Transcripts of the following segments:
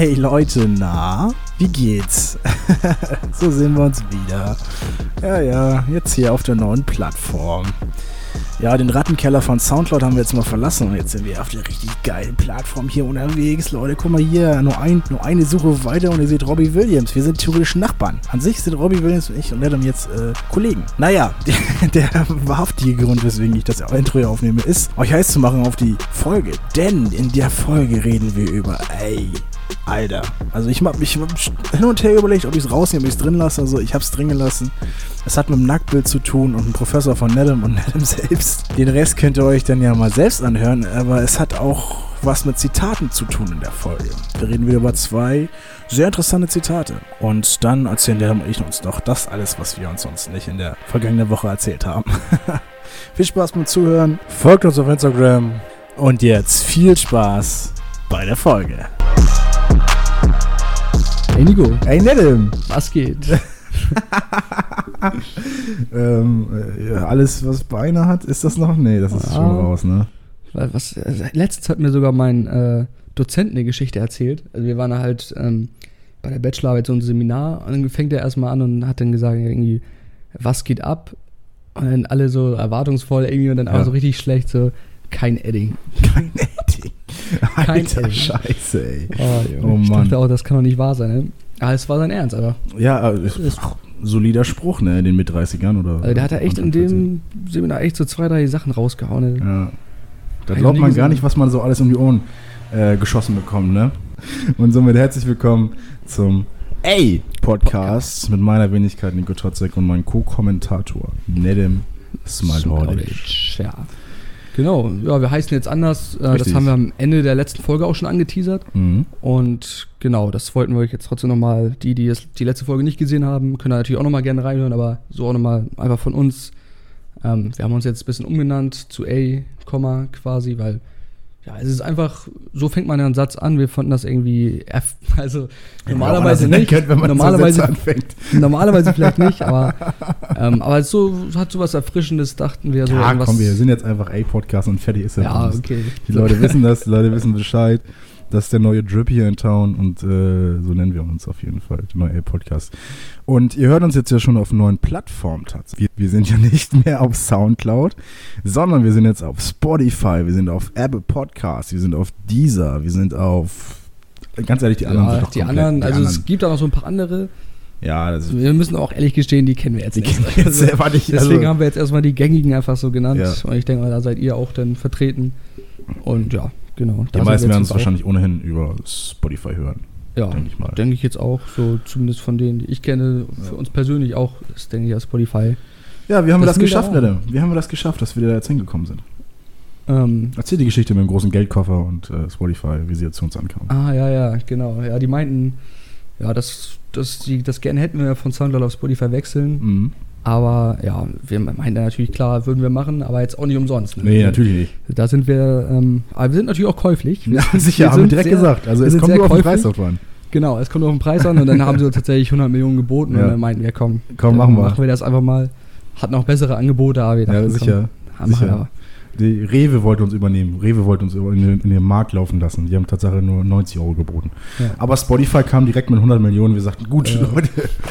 Hey Leute, na, wie geht's? so sehen wir uns wieder. Ja, ja, jetzt hier auf der neuen Plattform. Ja, den Rattenkeller von Soundcloud haben wir jetzt mal verlassen und jetzt sind wir auf der richtig geilen Plattform hier unterwegs. Leute, guck mal hier, nur, ein, nur eine Suche weiter und ihr seht Robbie Williams. Wir sind theoretisch Nachbarn. An sich sind Robbie Williams und ich und Adam jetzt äh, Kollegen. Naja, der, der wahrhaftige Grund, weswegen ich das Intro hier aufnehme, ist, euch heiß zu machen auf die Folge. Denn in der Folge reden wir über, ey, Alter. Also ich hab mich hin und her überlegt, ob ich es rausnehme, ob ich es drin lasse. Also ich habe es drin gelassen. Es hat mit dem Nacktbild zu tun und ein Professor von Nedham und Nedham selbst. Den Rest könnt ihr euch dann ja mal selbst anhören, aber es hat auch was mit Zitaten zu tun in der Folge. Wir reden wieder über zwei sehr interessante Zitate. Und dann erzählen der und ich uns doch das alles, was wir uns sonst nicht in der vergangenen Woche erzählt haben. viel Spaß beim Zuhören. Folgt uns auf Instagram. Und jetzt viel Spaß bei der Folge. Hey Nico. Hey Nedem. Was geht? ähm, äh, alles, was Beine hat, ist das noch? Nee, das ist ja. schon raus, ne? Was, also letztens hat mir sogar mein äh, Dozent eine Geschichte erzählt. Also wir waren halt ähm, bei der Bachelorarbeit so ein Seminar und dann fängt er erstmal an und hat dann gesagt, irgendwie, was geht ab? Und dann alle so erwartungsvoll irgendwie und dann ja. aber so richtig schlecht, so kein Edding. Kein Edding. Kein Alter, Edding. Scheiße, ey. Oh, oh ich Mann. dachte auch, das kann doch nicht wahr sein, ne? Aber es war sein Ernst, aber. Ja, ist, ach, solider Spruch, ne, in den mit 30ern oder. Also der hat da echt in dem Seminar echt so zwei, drei Sachen rausgehauen. Ne? Ja. Da glaubt man gar nicht, was man so alles um die Ohren äh, geschossen bekommt, ne? Und somit herzlich willkommen zum A-Podcast mit meiner Wenigkeit Nico Totzek und meinem Co-Kommentator Nedem Smaldordic. Ja. Genau, ja, wir heißen jetzt anders. Äh, das haben wir am Ende der letzten Folge auch schon angeteasert. Mhm. Und genau, das wollten wir euch jetzt trotzdem nochmal, die, die die letzte Folge nicht gesehen haben, können da natürlich auch nochmal gerne reinhören, aber so auch nochmal einfach von uns. Ähm, wir haben uns jetzt ein bisschen umgenannt zu A, quasi, weil ja, es ist einfach, so fängt man ja einen Satz an. Wir fanden das irgendwie, also normalerweise ja, nicht. Kennt, wenn man normalerweise, anfängt. normalerweise vielleicht nicht, aber, ähm, aber so hat so was Erfrischendes, dachten wir. So ja, komm, wir sind jetzt einfach A-Podcast und fertig ist er. Ja, okay. Die Leute wissen das, die Leute wissen Bescheid. Das ist der neue Drip hier in Town und äh, so nennen wir uns auf jeden Fall, der neue A-Podcast. Und ihr hört uns jetzt ja schon auf neuen Plattformen tatsächlich. Wir, wir, sind ja nicht mehr auf Soundcloud, sondern wir sind jetzt auf Spotify, wir sind auf Apple Podcasts, wir sind auf Deezer, wir sind auf ganz ehrlich, die anderen ja, sind Die anderen, die also anderen. es gibt auch noch so ein paar andere. Ja, wir müssen auch ehrlich gestehen, die kennen wir jetzt die nicht. Kennen wir jetzt selber nicht. Deswegen also, haben wir jetzt erstmal die gängigen einfach so genannt. Ja. Und ich denke mal, da seid ihr auch dann vertreten. Und ja, Genau. Die meisten werden es wahrscheinlich ohnehin über Spotify hören. Ja, denke ich mal. Denke ich jetzt auch, so zumindest von denen, die ich kenne, für uns persönlich auch, ist denke ich ja Spotify. Ja, wie haben das wir das geschafft, Nette? Wie haben wir das geschafft, dass wir da jetzt hingekommen sind? Ähm, Erzähl die Geschichte mit dem großen Geldkoffer und äh, Spotify, wie sie jetzt zu uns ankamen. Ah, ja, ja, genau. Ja, die meinten, ja, das, das, die, das gerne hätten wir von Soundcloud auf Spotify wechseln. Mhm. Aber ja, wir meinen natürlich klar, würden wir machen, aber jetzt auch nicht umsonst. Ne? Nee, natürlich nicht. Da sind wir, ähm, aber wir sind natürlich auch käuflich. Wir ja, sind, sicher, wir haben wir direkt sehr, gesagt. Also es kommt nur auf den Preis drauf an. Genau, es kommt nur auf den Preis an und dann haben sie tatsächlich 100 Millionen geboten ja. und dann meinten wir, komm, komm machen wir. Machen wir das einfach mal. Hat noch bessere Angebote, aber wir dachten, ja, sicher. Komm, sicher. Die Rewe wollte uns übernehmen. Rewe wollte uns in den, in den Markt laufen lassen. Die haben tatsächlich nur 90 Euro geboten. Ja. Aber Spotify kam direkt mit 100 Millionen. Wir sagten, gut, ja. Leute.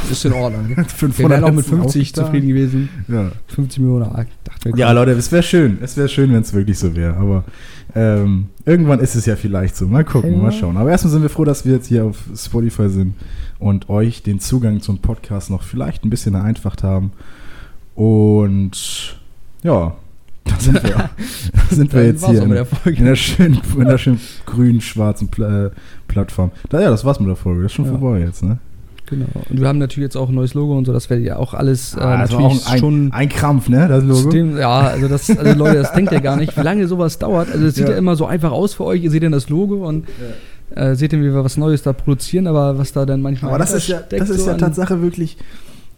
Ist in Ordnung. 500 wir wären auch mit 50 zufrieden gewesen. Ja. 50 Millionen. Ah, dachte, ja, Leute, es wäre schön. Es wäre schön, wenn es wirklich so wäre. Aber ähm, irgendwann ist es ja vielleicht so. Mal gucken, hey, mal schauen. Aber erstmal sind wir froh, dass wir jetzt hier auf Spotify sind und euch den Zugang zum Podcast noch vielleicht ein bisschen vereinfacht haben. Und ja, da sind wir, da sind wir jetzt hier in, der in, der schönen, in der schönen grünen, schwarzen Pla äh, Plattform. Da, ja, das war's mit der Folge. Das ist schon ja. vorbei jetzt, ne? Genau. Und wir haben natürlich jetzt auch ein neues Logo und so, das werdet ihr auch alles äh, ah, natürlich ein, schon. Ein Krampf, ne? Das Logo. Dem, ja, also das, also Leute, das denkt ihr gar nicht, wie lange sowas dauert. Also es sieht ja. ja. immer so einfach aus für euch. Ihr seht dann das Logo und ja. äh, seht dann, wie wir was Neues da produzieren, aber was da dann manchmal. Aber das ist ja, das ist so ja Tatsache wirklich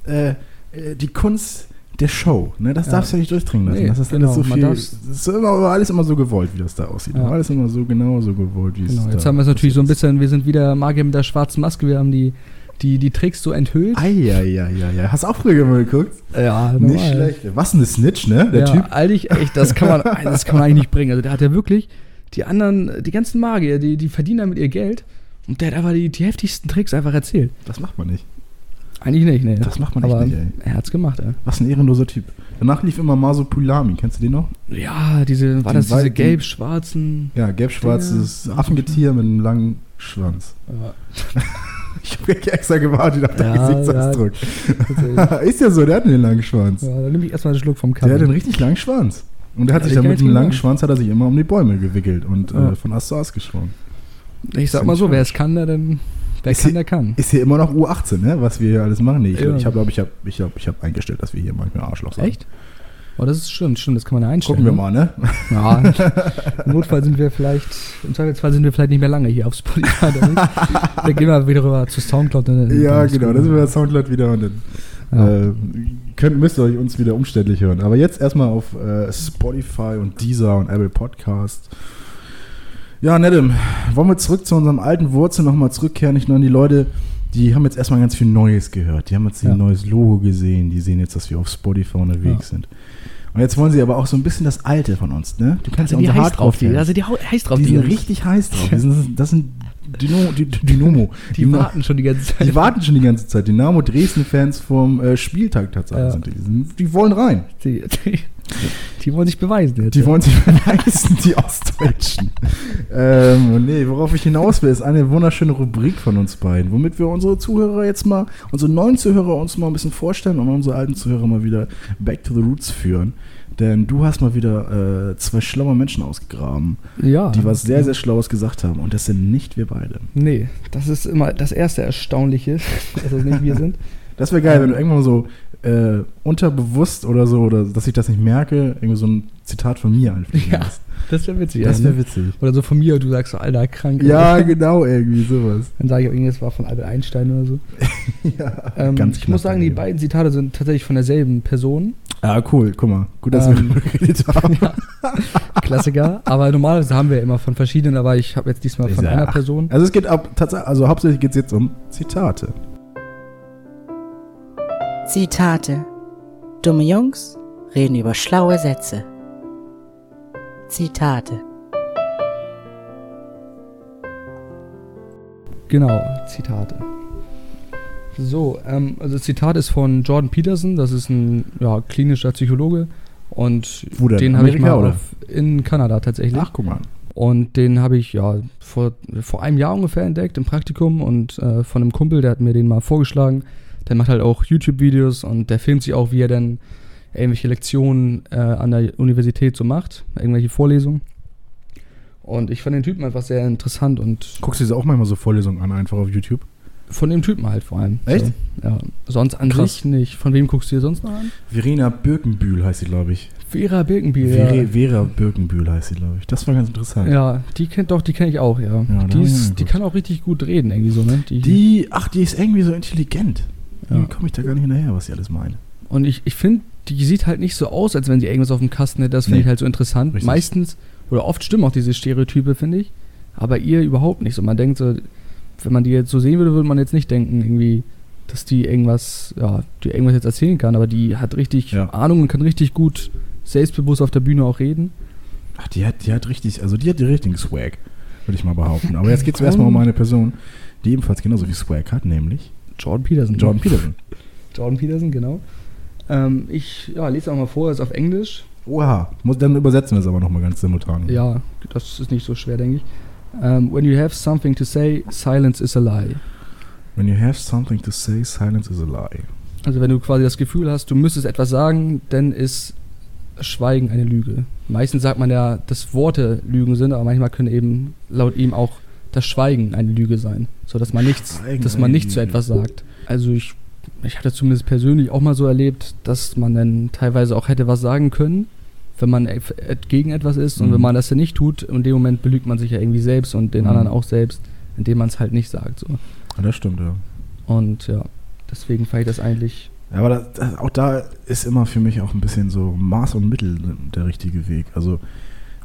äh, äh, die Kunst der Show. Ne? Das ja. darfst du ja nicht durchdringen lassen. Nee, das ist genau, alles so viel. Das ist immer, alles immer so gewollt, wie das da aussieht. Ja. Alles immer so genau so gewollt, wie genau. es Jetzt haben wir es natürlich so ein bisschen, wir sind wieder Magier mit der schwarzen Maske, wir haben die, die, die Tricks so enthüllt. Eieieiei. Hast du auch früher mal geguckt? Ja, normal. Nicht schlecht. Was eine Snitch, ne? Der ja, Typ. Eigentlich, echt, das kann man, das kann man eigentlich nicht bringen. Also der hat ja wirklich die anderen, die ganzen Magier, die, die verdienen damit ihr Geld Und der hat einfach die, die heftigsten Tricks einfach erzählt. Das macht man nicht. Eigentlich nicht, ne. Das macht man Aber nicht, ey. Er hat's gemacht, ey. Was ein ehrenloser Typ. Danach lief immer Maso Pulami. Kennst du den noch? Ja, diese, war Den das diese gelb-schwarzen. Ja, gelb-schwarzes Affengetier mit einem langen Schwanz. Ich habe extra gewartet auf deinen Ja, Gesichtsausdruck. tatsächlich. ist ja so, der hat einen langen Schwanz. ja, dann nehme ich erstmal einen Schluck vom Der hat Kaffee. einen richtig langen Schwanz. Und der hat Ja, sich dann mit dir langen. Schwanz hat er sich immer um die Bäume gewickelt und Ja. äh, von Ast zu Ast geschwungen. Ich sag mal so, wer es kann, der dann. Wer Ist kann, hier- der kann. Ist hier immer noch U18, ne? Was wir hier alles machen. Nee, ich Ja. glaube, ich habe ich hab, ich hab, eingestellt, dass wir hier manchmal Arschloch sind. Echt? Oh, das ist stimmt, stimmt, das kann man ja einstellen. Gucken wir ne? mal, ne? Ja, im Notfall sind wir vielleicht, im Zweifelsfall sind wir vielleicht nicht mehr lange hier auf Spotify. Dann, dann gehen wir wieder rüber zu Soundcloud. Dann, Ja, dann genau. Da sind wir bei Soundcloud wieder und dann Ja. äh, könnt, müsst ihr euch uns wieder umständlich hören. Aber jetzt erstmal auf äh, Spotify und Deezer und Apple Podcast. Ja, Nedem, wollen wir zurück zu unserem alten Wurzel nochmal zurückkehren? Nur an die Leute, die haben jetzt erstmal ganz viel Neues gehört. Die haben jetzt Ja. ein neues Logo gesehen. Die sehen jetzt, dass wir auf Spotify unterwegs sind. Und jetzt wollen sie aber auch so ein bisschen das Alte von uns, ne? Du kannst ja sind die unsere heiß drauf, die, sind die heiß drauf. Die sind richtig heiß drauf. Die sind, das sind die, Dynamo. Die warten schon die ganze Zeit. Die warten schon die ganze Zeit. Dynamo Dresden-Fans vom äh, Spieltag tatsächlich Ja. sind die. Die, die wollen rein. Die, die, die wollen sich beweisen jetzt. Die wollen sich beweisen, die Ostdeutschen. ähm, und nee, worauf ich hinaus will, ist eine wunderschöne Rubrik von uns beiden, womit wir unsere Zuhörer jetzt mal, unsere neuen Zuhörer uns mal ein bisschen vorstellen und unsere alten Zuhörer mal wieder back to the roots führen. Denn du hast mal wieder äh, zwei schlaue Menschen ausgegraben, ja. die was sehr, sehr Schlaues gesagt haben. Und das sind nicht wir beide. Nee, das ist immer das erste Erstaunliche, dass es nicht wir sind. Das wäre geil, wenn du irgendwann mal so äh, unterbewusst oder so, oder dass ich das nicht merke, irgendwie so ein Zitat von mir einfliegen Ja. Das wäre witzig. Das ja, wäre witzig. Oder so von mir und du sagst so, Alter, krank. Ja, genau, irgendwie sowas. Dann sage ich, irgendwas war von Albert Einstein oder so. Ja, Ähm, ganz ich muss sagen, die beiden Zitate sind tatsächlich von derselben Person. Ah, cool, guck mal. Gut, dass Ähm, wir geredet haben. Klassiker. aber normalerweise haben wir immer von verschiedenen, aber ich habe jetzt diesmal von ja- einer Person. Also es geht ab, tatsächlich, also hauptsächlich geht es jetzt um Zitate. Zitate. Dumme Jungs reden über schlaue Sätze. Zitate. Genau, Zitate. So, ähm, also das Zitat ist von Jordan Peterson, das ist ein ja, klinischer Psychologe und Wo denn? den habe ich mal oder? auf, in Kanada tatsächlich. Ach, guck mal. Und den habe ich ja vor, vor einem Jahr ungefähr entdeckt im Praktikum und äh, von einem Kumpel, der hat mir den mal vorgeschlagen. Der macht halt auch YouTube-Videos und der filmt sich auch, wie er dann irgendwelche Lektionen äh, an der Universität so macht, irgendwelche Vorlesungen. Und ich fand den Typen einfach sehr interessant und Guckst du dir auch manchmal so Vorlesungen an, einfach auf YouTube? von dem Typen halt vor allem. Echt? So, ja. Sonst an Krass. sich nicht. Von wem guckst du dir sonst noch an? Verena Birkenbühl heißt sie, glaube ich. Vera Birkenbiel. Vera, Ja. Vera Birkenbühl heißt sie, glaube ich. Das war ganz interessant. ja, die kennt doch, die kenne ich auch, ja. Ja, die, ist, die kann auch richtig gut reden, irgendwie so, ne? Die, ach, die ist irgendwie so intelligent. Ja. Komme ich da gar nicht hinterher, was sie alles meint. Und ich, ich finde, die sieht halt nicht so aus, als wenn sie irgendwas auf dem Kasten hätte. Das finde Nee. ich halt so interessant. Richtig. Meistens, oder oft stimmen auch diese Stereotype, finde ich. Aber ihr überhaupt nicht so. Man denkt so, wenn man die jetzt so sehen würde, würde man jetzt nicht denken, irgendwie, dass die irgendwas, ja, die irgendwas jetzt erzählen kann. Aber die hat richtig Ja. Ahnung und kann richtig gut selbstbewusst auf der Bühne auch reden. Ach, die hat, die hat richtig, also die hat den richtigen Swag, würde ich mal behaupten. Aber jetzt geht es erstmal um eine Person, die ebenfalls genauso viel Swag hat, nämlich Jordan Peterson. Jordan Peterson. Jordan Peterson, genau. Ähm, ich ja, lese auch mal vor, ist auf Englisch. Oha, muss, dann übersetzen wir es aber nochmal ganz simultan. Ja, das ist nicht so schwer, denke ich. Um, when you have something to say, silence is a lie. When you have something to say, silence is a lie. Also wenn du quasi das Gefühl hast, du müsstest etwas sagen, dann ist Schweigen eine Lüge. Meistens sagt man ja, dass Worte Lügen sind, aber manchmal können eben laut ihm auch das Schweigen eine Lüge sein, so dass man nichts, Schweigen dass man eine nicht zu etwas sagt. Also ich, ich hatte zumindest persönlich auch mal so erlebt, dass man dann teilweise auch hätte was sagen können, wenn man e- gegen etwas ist und Mhm. wenn man das dann nicht tut, in dem Moment belügt man sich ja irgendwie selbst und den Mhm. anderen auch selbst, indem man es halt nicht sagt. So. Ja, das stimmt, ja. Und ja, deswegen fand ich das eigentlich Ja, aber das, das, auch da ist immer für mich auch ein bisschen so Maß und Mittel der richtige Weg. Also,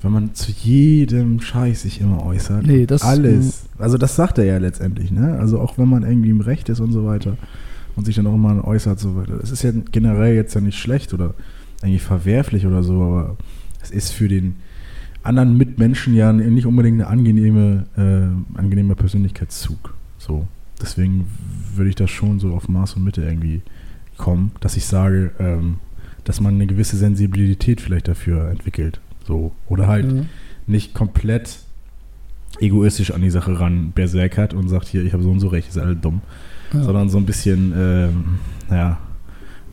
wenn man zu jedem Scheiß sich immer äußert, Nee, das- alles. Also, das sagt er ja letztendlich, ne? Also, auch wenn man irgendwie im Recht ist und so weiter und sich dann auch mal äußert, so weiter. Das ist ja generell jetzt ja nicht schlecht oder eigentlich verwerflich oder so, aber es ist für den anderen Mitmenschen ja nicht unbedingt eine angenehme, äh, angenehmer Persönlichkeitszug. So. Deswegen würde ich das schon so auf Maß und Mitte irgendwie kommen, dass ich sage, ähm, dass man eine gewisse Sensibilität vielleicht dafür entwickelt. So. Oder halt mhm. nicht komplett egoistisch an die Sache ran berserkert und sagt, hier, ich habe so und so recht, ist alle dumm. Ja. Sondern so ein bisschen, ähm, naja,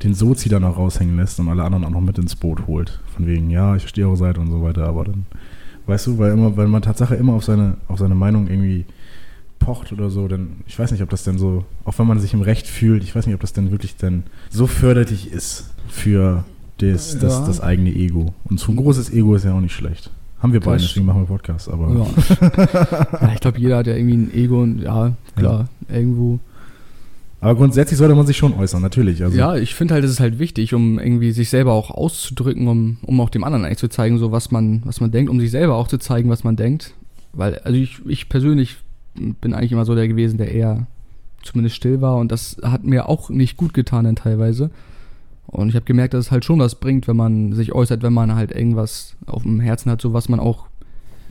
den Sozi dann auch raushängen lässt und alle anderen auch noch mit ins Boot holt. Von wegen, ja, ich verstehe eure Seite und so weiter, aber dann, weißt du, weil immer, weil man Tatsache immer auf seine, auf seine Meinung irgendwie pocht oder so, dann, ich weiß nicht, ob das denn so, auch wenn man sich im Recht fühlt, ich weiß nicht, ob das denn wirklich dann so förderlich ist für das, das, ja. das eigene Ego. Und so ein großes Ego ist ja auch nicht schlecht. Haben wir beide, deswegen machen wir Podcast, aber. Ja. ja ich glaube, jeder hat ja irgendwie ein Ego und ja, klar, irgendwo aber grundsätzlich sollte man sich schon äußern, natürlich. Also. Ja, ich finde halt, es ist halt wichtig, um irgendwie sich selber auch auszudrücken, um, um auch dem anderen eigentlich zu zeigen, so was man, was man denkt, um sich selber auch zu zeigen, was man denkt. Weil, also ich, ich persönlich bin eigentlich immer so der gewesen, der eher zumindest still war und das hat mir auch nicht gut getan dann teilweise. Und ich habe gemerkt, dass es halt schon was bringt, wenn man sich äußert, wenn man halt irgendwas auf dem Herzen hat, so was man auch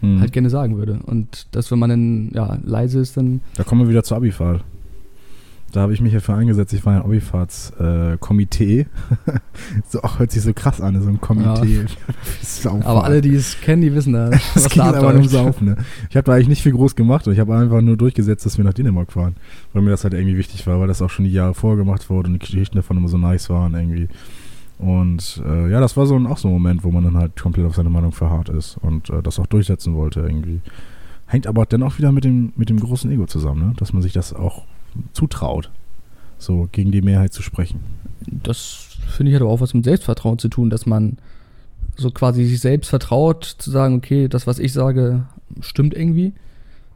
hm. halt gerne sagen würde. Und das, wenn man dann ja leise ist, dann. Da kommen wir wieder zur Abifahrt. Da habe ich mich hierfür eingesetzt. Ich war ein Obifahrtskomitee. Äh, so, auch hört sich so krass an, so ein Komitee. Ja. Aber alle, die es kennen, die wissen da. Das ging da einfach nur Saufen. Ne? Ich habe da eigentlich nicht viel groß gemacht und ich habe einfach nur durchgesetzt, dass wir nach Dänemark fahren. Weil mir das halt irgendwie wichtig war, weil das auch schon die Jahre vorgemacht wurde und die Geschichten davon immer so nice waren irgendwie. Und äh, ja, das war so ein, auch so ein Moment, wo man dann halt komplett auf seine Meinung verharrt ist und äh, das auch durchsetzen wollte irgendwie. Hängt aber dann auch wieder mit dem, mit dem großen Ego zusammen, ne? dass man sich das auch zutraut, so gegen die Mehrheit zu sprechen. Das finde ich hat auch was mit Selbstvertrauen zu tun, dass man so quasi sich selbst vertraut, zu sagen, okay, das, was ich sage, stimmt irgendwie.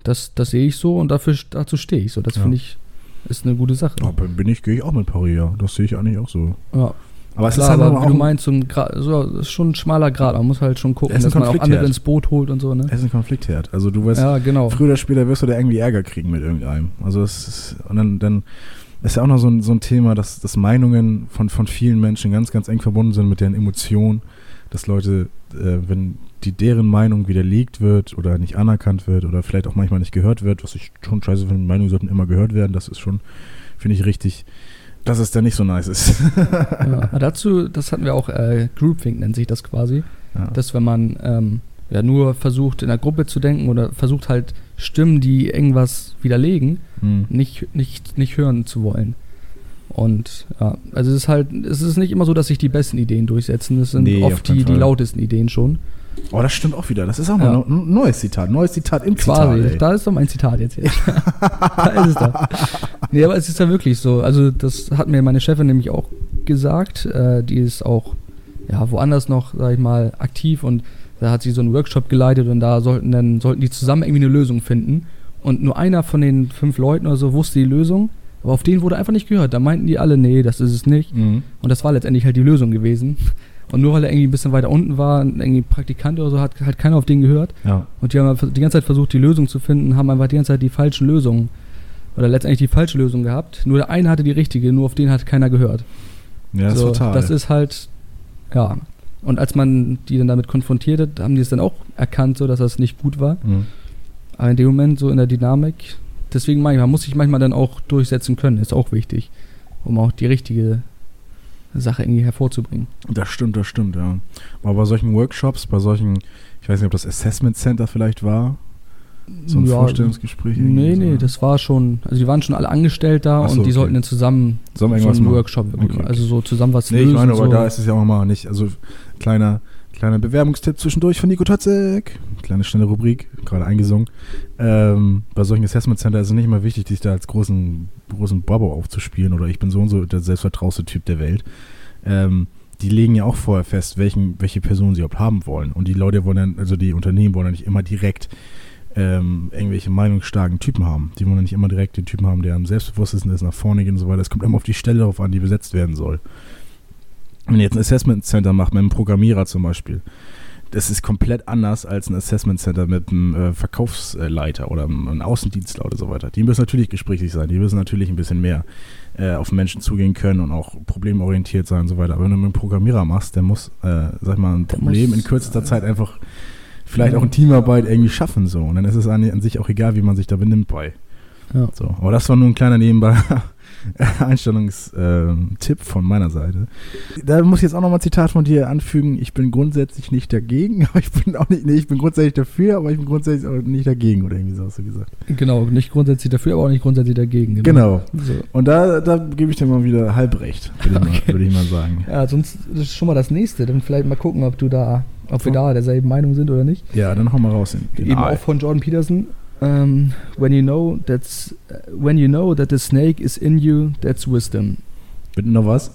Das, das sehe ich so und dafür, dazu stehe ich so. Das ja. finde ich ist eine gute Sache. Aber bin ich, gehe ich auch mit Paris, Das sehe ich eigentlich auch so. Ja. Aber es Klar, ist halt aber wie du meinst, so ein Gra so, ist schon ein schmaler Grad. Man muss halt schon gucken, dass man auch andere ins Boot holt und so. Ne? Es ist ein Konfliktherd. Also du wirst, ja, genau. früher oder später wirst du da irgendwie Ärger kriegen mit irgendeinem. Also es ist, und dann, dann ist ja auch noch so ein, so ein Thema, dass, dass Meinungen von, von vielen Menschen ganz, ganz eng verbunden sind mit deren Emotionen. Dass Leute, äh, wenn die deren Meinung widerlegt wird oder nicht anerkannt wird oder vielleicht auch manchmal nicht gehört wird, was ich schon scheiße finde, Meinungen sollten immer gehört werden, das ist schon, finde ich richtig dass es dann nicht so nice ist. ja, dazu, das hatten wir auch, äh, Groupthink nennt sich das quasi. Ja. Dass wenn man ähm, ja nur versucht, in der Gruppe zu denken oder versucht halt Stimmen, die irgendwas widerlegen, mhm. nicht, nicht, nicht hören zu wollen. Und ja, also es ist halt, es ist nicht immer so, dass sich die besten Ideen durchsetzen. Es sind nee, oft die, die lautesten Ideen schon. Oh, das stimmt auch wieder. Das ist auch mal ja. ein neues Zitat. Neues Zitat im Quasi. Zitat. Ey. Da ist doch mein Zitat jetzt. da ist es da. Nee, aber es ist ja wirklich so. Also, das hat mir meine Chefin nämlich auch gesagt. Äh, die ist auch ja, woanders noch, sag ich mal, aktiv und da hat sie so einen Workshop geleitet und da sollten dann sollten die zusammen irgendwie eine Lösung finden. Und nur einer von den fünf Leuten oder so wusste die Lösung, aber auf den wurde einfach nicht gehört. Da meinten die alle, nee, das ist es nicht. Mhm. Und das war letztendlich halt die Lösung gewesen. Und nur weil er irgendwie ein bisschen weiter unten war, irgendwie Praktikant oder so, hat halt keiner auf den gehört. Ja. Und die haben die ganze Zeit versucht, die Lösung zu finden, haben einfach die ganze Zeit die falschen Lösungen oder letztendlich die falsche Lösung gehabt. Nur der eine hatte die richtige, nur auf den hat keiner gehört. Ja, so, total. Das ist halt, ja. Und als man die dann damit konfrontiert hat, haben die es dann auch erkannt, so dass das nicht gut war. Mhm. Aber in dem Moment, so in der Dynamik, deswegen ich, man muss sich manchmal dann auch durchsetzen können, ist auch wichtig, um auch die richtige Sache irgendwie hervorzubringen. Das stimmt, das stimmt, ja. Aber bei solchen Workshops, bei solchen, ich weiß nicht, ob das Assessment Center vielleicht war, so ein ja, Vorstellungsgespräch? Nee, so. nee, das war schon, also die waren schon alle angestellt da so, und die okay. sollten dann zusammen so einen Workshop, okay. also so zusammen was nee, lösen. Nee, ich meine, aber so. da ist es ja auch mal nicht, also kleiner, kleiner Bewerbungstipp zwischendurch von Nico Totzek, kleine schnelle Rubrik, gerade eingesungen. Ähm, bei solchen Assessment Center ist es nicht immer wichtig, dich da als großen, großen Bobo aufzuspielen oder ich bin so und so der selbstvertrauste Typ der Welt. Ähm, die legen ja auch vorher fest, welchen, welche Person sie überhaupt haben wollen. Und die Leute wollen dann, also die Unternehmen wollen ja nicht immer direkt ähm, irgendwelche meinungsstarken Typen haben. Die wollen ja nicht immer direkt den Typen haben, der am selbstbewusstesten ist, nach vorne geht und so weiter. Es kommt immer auf die Stelle darauf an, die besetzt werden soll. Wenn ihr jetzt ein Assessment Center macht mit einem Programmierer zum Beispiel, das ist komplett anders als ein Assessment Center mit einem äh, Verkaufsleiter oder einem Außendienstler oder so weiter. Die müssen natürlich gesprächig sein, die müssen natürlich ein bisschen mehr äh, auf Menschen zugehen können und auch problemorientiert sein und so weiter. Aber wenn du mit einem Programmierer machst, der muss, äh, sag ich mal, ein Problem in kürzester Zeit einfach vielleicht ja. auch in Teamarbeit irgendwie schaffen so. Und dann ist es an, an sich auch egal, wie man sich da benimmt bei. Ja. So. Aber das war nur ein kleiner Nebenbei. Einstellungstipp von meiner Seite. Da muss ich jetzt auch nochmal ein Zitat von dir anfügen. Ich bin grundsätzlich nicht dagegen, aber ich bin auch nicht, nee, ich bin grundsätzlich dafür, aber ich bin grundsätzlich auch nicht dagegen, oder irgendwie so hast du gesagt. Genau, nicht grundsätzlich dafür, aber auch nicht grundsätzlich dagegen. Genau. genau. So. Und da, da gebe ich dir mal wieder halb recht, würde okay. ich, würd ich, mal sagen. Ja, sonst ist schon mal das nächste. Dann vielleicht mal gucken, ob du da, ob wir da derselben Meinung sind oder nicht. Ja, dann hau mal raus. Eben auch von Jordan Peterson. Um, when you know that's uh, when you know that the snake is in you, that's wisdom. Bitte noch was?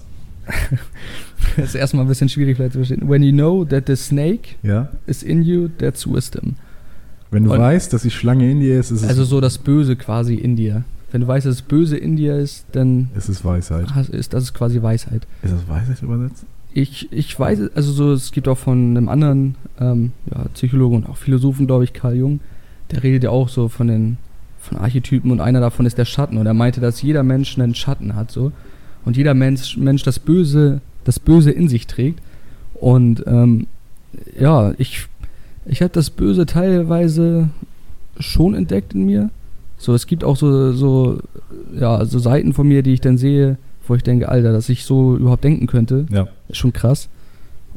das ist erstmal ein bisschen schwierig vielleicht zu verstehen. When you know that the snake ja? is in you, that's wisdom. Wenn du Und weißt, dass die Schlange in dir ist, ist es. Also so das Böse quasi in dir. Wenn du weißt, dass das Böse in dir ist, dann. Ist es Weisheit. Ist, das ist quasi Weisheit. Ist das Weisheit übersetzt? Ich, ich weiß, also so, es gibt auch von einem anderen ähm, ja, Psychologen und auch Philosophen, glaube ich, Karl Jung, der redet ja auch so von den von Archetypen und einer davon ist der Schatten. Und er meinte, dass jeder Mensch einen Schatten hat so. Und jeder Mensch, Mensch das Böse das Böse in sich trägt. Und ähm, ja ich ich habe das Böse teilweise schon entdeckt in mir. So es gibt auch so so ja so Seiten von mir die ich dann sehe wo ich denke Alter dass ich so überhaupt denken könnte. Ja. ist schon krass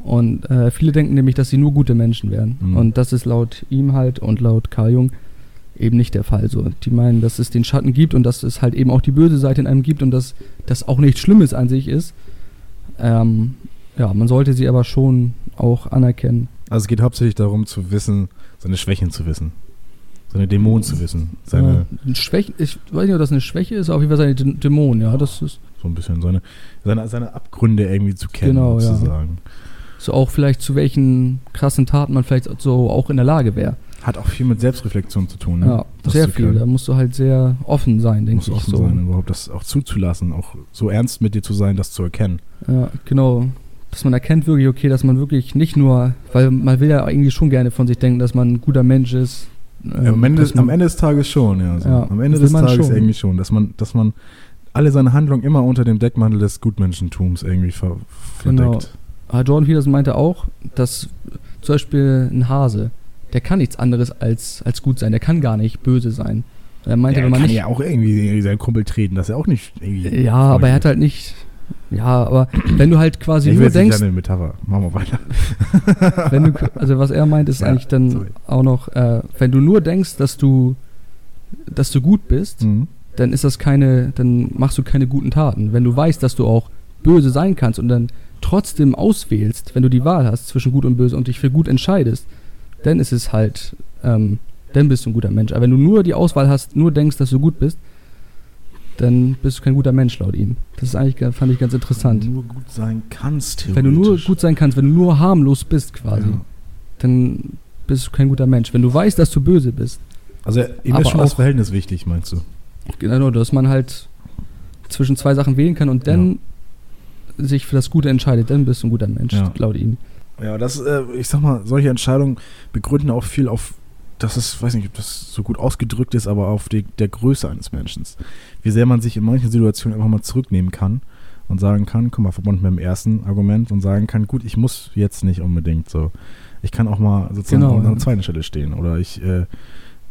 und äh, viele denken nämlich, dass sie nur gute Menschen wären. Mhm. Und das ist laut ihm halt und laut Carl Jung eben nicht der Fall. So, die meinen, dass es den Schatten gibt und dass es halt eben auch die böse Seite in einem gibt und dass das auch nichts Schlimmes an sich ist. Ähm, ja, man sollte sie aber schon auch anerkennen. Also es geht hauptsächlich darum zu wissen, seine Schwächen zu wissen. Seine Dämonen zu wissen. Seine ja, Schwäche, ich weiß nicht, ob das eine Schwäche ist, aber auf jeden Fall seine Dämonen, ja, das ist. So ein bisschen seine, seine, seine Abgründe irgendwie zu kennen, genau, sozusagen. Ja so auch vielleicht zu welchen krassen Taten man vielleicht so auch in der Lage wäre. Hat auch viel mit Selbstreflexion zu tun, ne? Ja, das sehr viel. Da musst du halt sehr offen sein, denke ich. Offen so. sein, überhaupt das auch zuzulassen, auch so ernst mit dir zu sein, das zu erkennen. Ja, genau. Dass man erkennt wirklich, okay, dass man wirklich nicht nur, weil man will ja irgendwie schon gerne von sich denken, dass man ein guter Mensch ist. Ähm, ja, am, Ende des, am, Ende des, Tages schon, ja. So. ja am Ende des Tages schon. irgendwie schon, dass man, dass man alle seine Handlungen immer unter dem Deckmantel des Gutmenschentums irgendwie ver verdeckt. Genau. Aber Jordan Peterson meinte auch, dass zum Beispiel ein Hase, der kann nichts anderes als, als gut sein. Der kann gar nicht böse sein. Er meinte, ja, wenn man kann nicht, ja auch irgendwie seinen Kumpel treten, dass er auch nicht irgendwie. Ja, aber er hat halt nicht. Ja, aber wenn du halt quasi ich nur denkst. Eine Metapher. Machen wir weiter. wenn du, also was er meint, ist ja, eigentlich dann sorry. auch noch, äh, wenn du nur denkst, dass du, dass du gut bist, mhm. dann ist das keine, dann machst du keine guten Taten. Wenn du weißt, dass du auch böse sein kannst und dann trotzdem auswählst, wenn du die Wahl hast zwischen gut und böse und dich für gut entscheidest, dann ist es halt, ähm, dann bist du ein guter Mensch. Aber wenn du nur die Auswahl hast, nur denkst, dass du gut bist, dann bist du kein guter Mensch laut ihm. Das ist eigentlich, fand ich ganz interessant. Wenn du nur gut sein kannst, Wenn du nur gut sein kannst, wenn du nur harmlos bist quasi, ja. dann bist du kein guter Mensch. Wenn du weißt, dass du böse bist. Also ihm ist schon das Verhältnis wichtig, meinst du? Genau, dass man halt zwischen zwei Sachen wählen kann und dann ja sich für das Gute entscheidet, dann bist du ein guter Mensch, ja. laut ihm. Ja, das, äh, ich sag mal, solche Entscheidungen begründen auch viel auf, dass es, weiß nicht, ob das so gut ausgedrückt ist, aber auf die, der Größe eines Menschen. Wie sehr man sich in manchen Situationen einfach mal zurücknehmen kann und sagen kann, guck mal, verbunden mit dem ersten Argument und sagen kann, gut, ich muss jetzt nicht unbedingt so. Ich kann auch mal sozusagen genau, an der zweiten Stelle stehen. Oder ich, äh,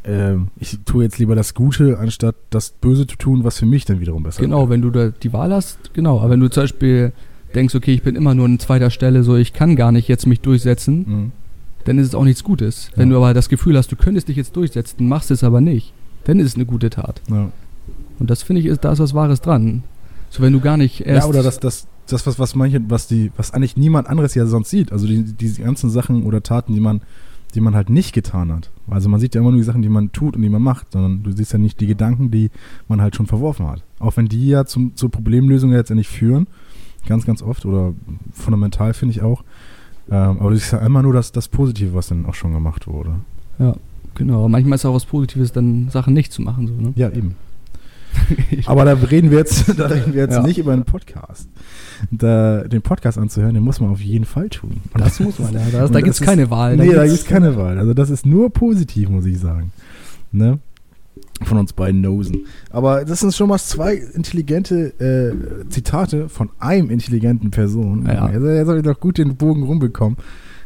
äh, ich tue jetzt lieber das Gute, anstatt das Böse zu tun, was für mich dann wiederum besser ist. Genau, wenn du da die Wahl hast, genau. Aber wenn du zum Beispiel denkst, okay, ich bin immer nur an zweiter Stelle, so ich kann gar nicht jetzt mich durchsetzen, mhm. dann ist es auch nichts Gutes. Ja. Wenn du aber das Gefühl hast, du könntest dich jetzt durchsetzen, machst es aber nicht, dann ist es eine gute Tat. Ja. Und das finde ich, ist, da ist was Wahres dran. So wenn du gar nicht erst. Ja, oder das, das, das was, was manche, was die, was eigentlich niemand anderes ja sonst sieht. Also die, diese ganzen Sachen oder Taten, die man die man halt nicht getan hat. Also man sieht ja immer nur die Sachen, die man tut und die man macht, sondern du siehst ja nicht die Gedanken, die man halt schon verworfen hat. Auch wenn die ja zum, zur Problemlösung letztendlich führen, ganz, ganz oft oder fundamental finde ich auch. Ähm, aber du siehst ja immer nur das, das Positive, was dann auch schon gemacht wurde. Ja, genau. Manchmal ist es auch was Positives, dann Sachen nicht zu machen. So, ne? Ja, eben. Aber da reden wir jetzt, da reden wir jetzt ja. nicht über einen Podcast. Da, den Podcast anzuhören, den muss man auf jeden Fall tun. Und das muss man, ja. Das, da gibt es keine Wahl. Nee, da gibt es keine Wahl. Also das ist nur positiv, muss ich sagen. Ne? Von uns beiden Nosen. Aber das sind schon mal zwei intelligente äh, Zitate von einem intelligenten Person. Ja. Also, er soll doch gut den Bogen rumbekommen.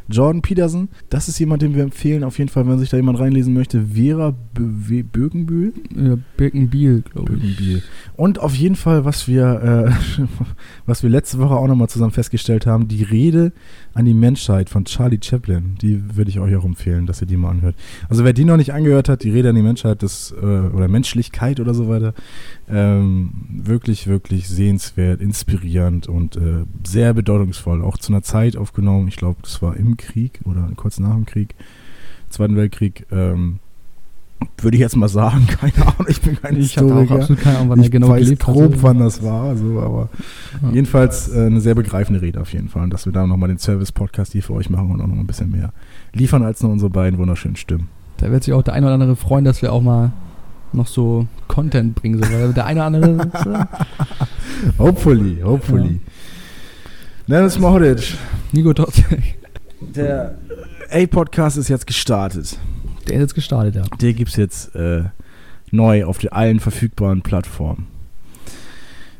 Jordan Peterson, das ist jemand, den wir empfehlen, auf jeden Fall, wenn sich da jemand reinlesen möchte. Vera B Bögenbühl? Ja, Birkenbiel, glaube ich. Birkenbiel. Und auf jeden Fall, was wir, äh, was wir letzte Woche auch nochmal zusammen festgestellt haben, die Rede an die Menschheit von Charlie Chaplin, die würde ich euch auch empfehlen, dass ihr die mal anhört. Also wer die noch nicht angehört hat, die Rede an die Menschheit das, äh, oder Menschlichkeit oder so weiter, ähm, wirklich, wirklich sehenswert, inspirierend und äh, sehr bedeutungsvoll. Auch zu einer Zeit aufgenommen, ich glaube, das war im Krieg oder kurz nach dem Krieg, Zweiten Weltkrieg. Ähm, würde ich jetzt mal sagen, keine Ahnung, ich bin kein ich Historiker. Ich habe auch absolut keine Ahnung, wann er genau weiß grob, hatte. wann das war, also, aber ja. jedenfalls äh, eine sehr begreifende Rede auf jeden Fall. Und dass wir da nochmal den Service-Podcast hier für euch machen und auch noch ein bisschen mehr liefern als nur unsere beiden wunderschönen Stimmen. Da wird sich auch der eine oder andere freuen, dass wir auch mal noch so Content bringen, so, weil der eine oder andere. So. hopefully, hopefully. Ja. Dennis Mohoric. Nico Totzek. Der A-Podcast ist jetzt gestartet. Der ist jetzt gestartet, ja. Der gibt es jetzt äh, neu auf die, allen verfügbaren Plattformen.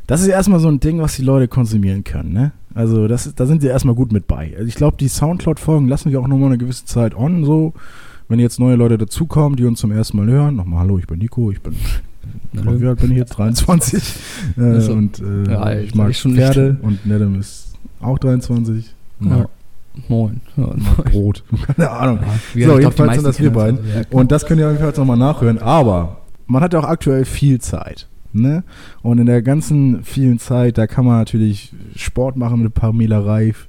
Das ist erstmal so ein Ding, was die Leute konsumieren können, ne? Also das, da sind sie erstmal gut mit bei. Also ich glaube, die Soundcloud-Folgen lassen wir auch nochmal eine gewisse Zeit on, so. Wenn jetzt neue Leute dazukommen, die uns zum ersten Mal hören, nochmal Hallo, ich bin Nico, ich bin, wie alt bin ich jetzt? 23. äh, und äh, ja, ich mag ich Pferde nicht. und Nedem ist auch 23. Ja. Moin. Ja, Brot. Keine Ahnung. Ja, so, jedenfalls sind das wir beiden. Und das könnt ihr jedenfalls nochmal nachhören. Aber man hat ja auch aktuell viel Zeit. Ne? Und in der ganzen vielen Zeit, da kann man natürlich Sport machen mit Pamela Reif.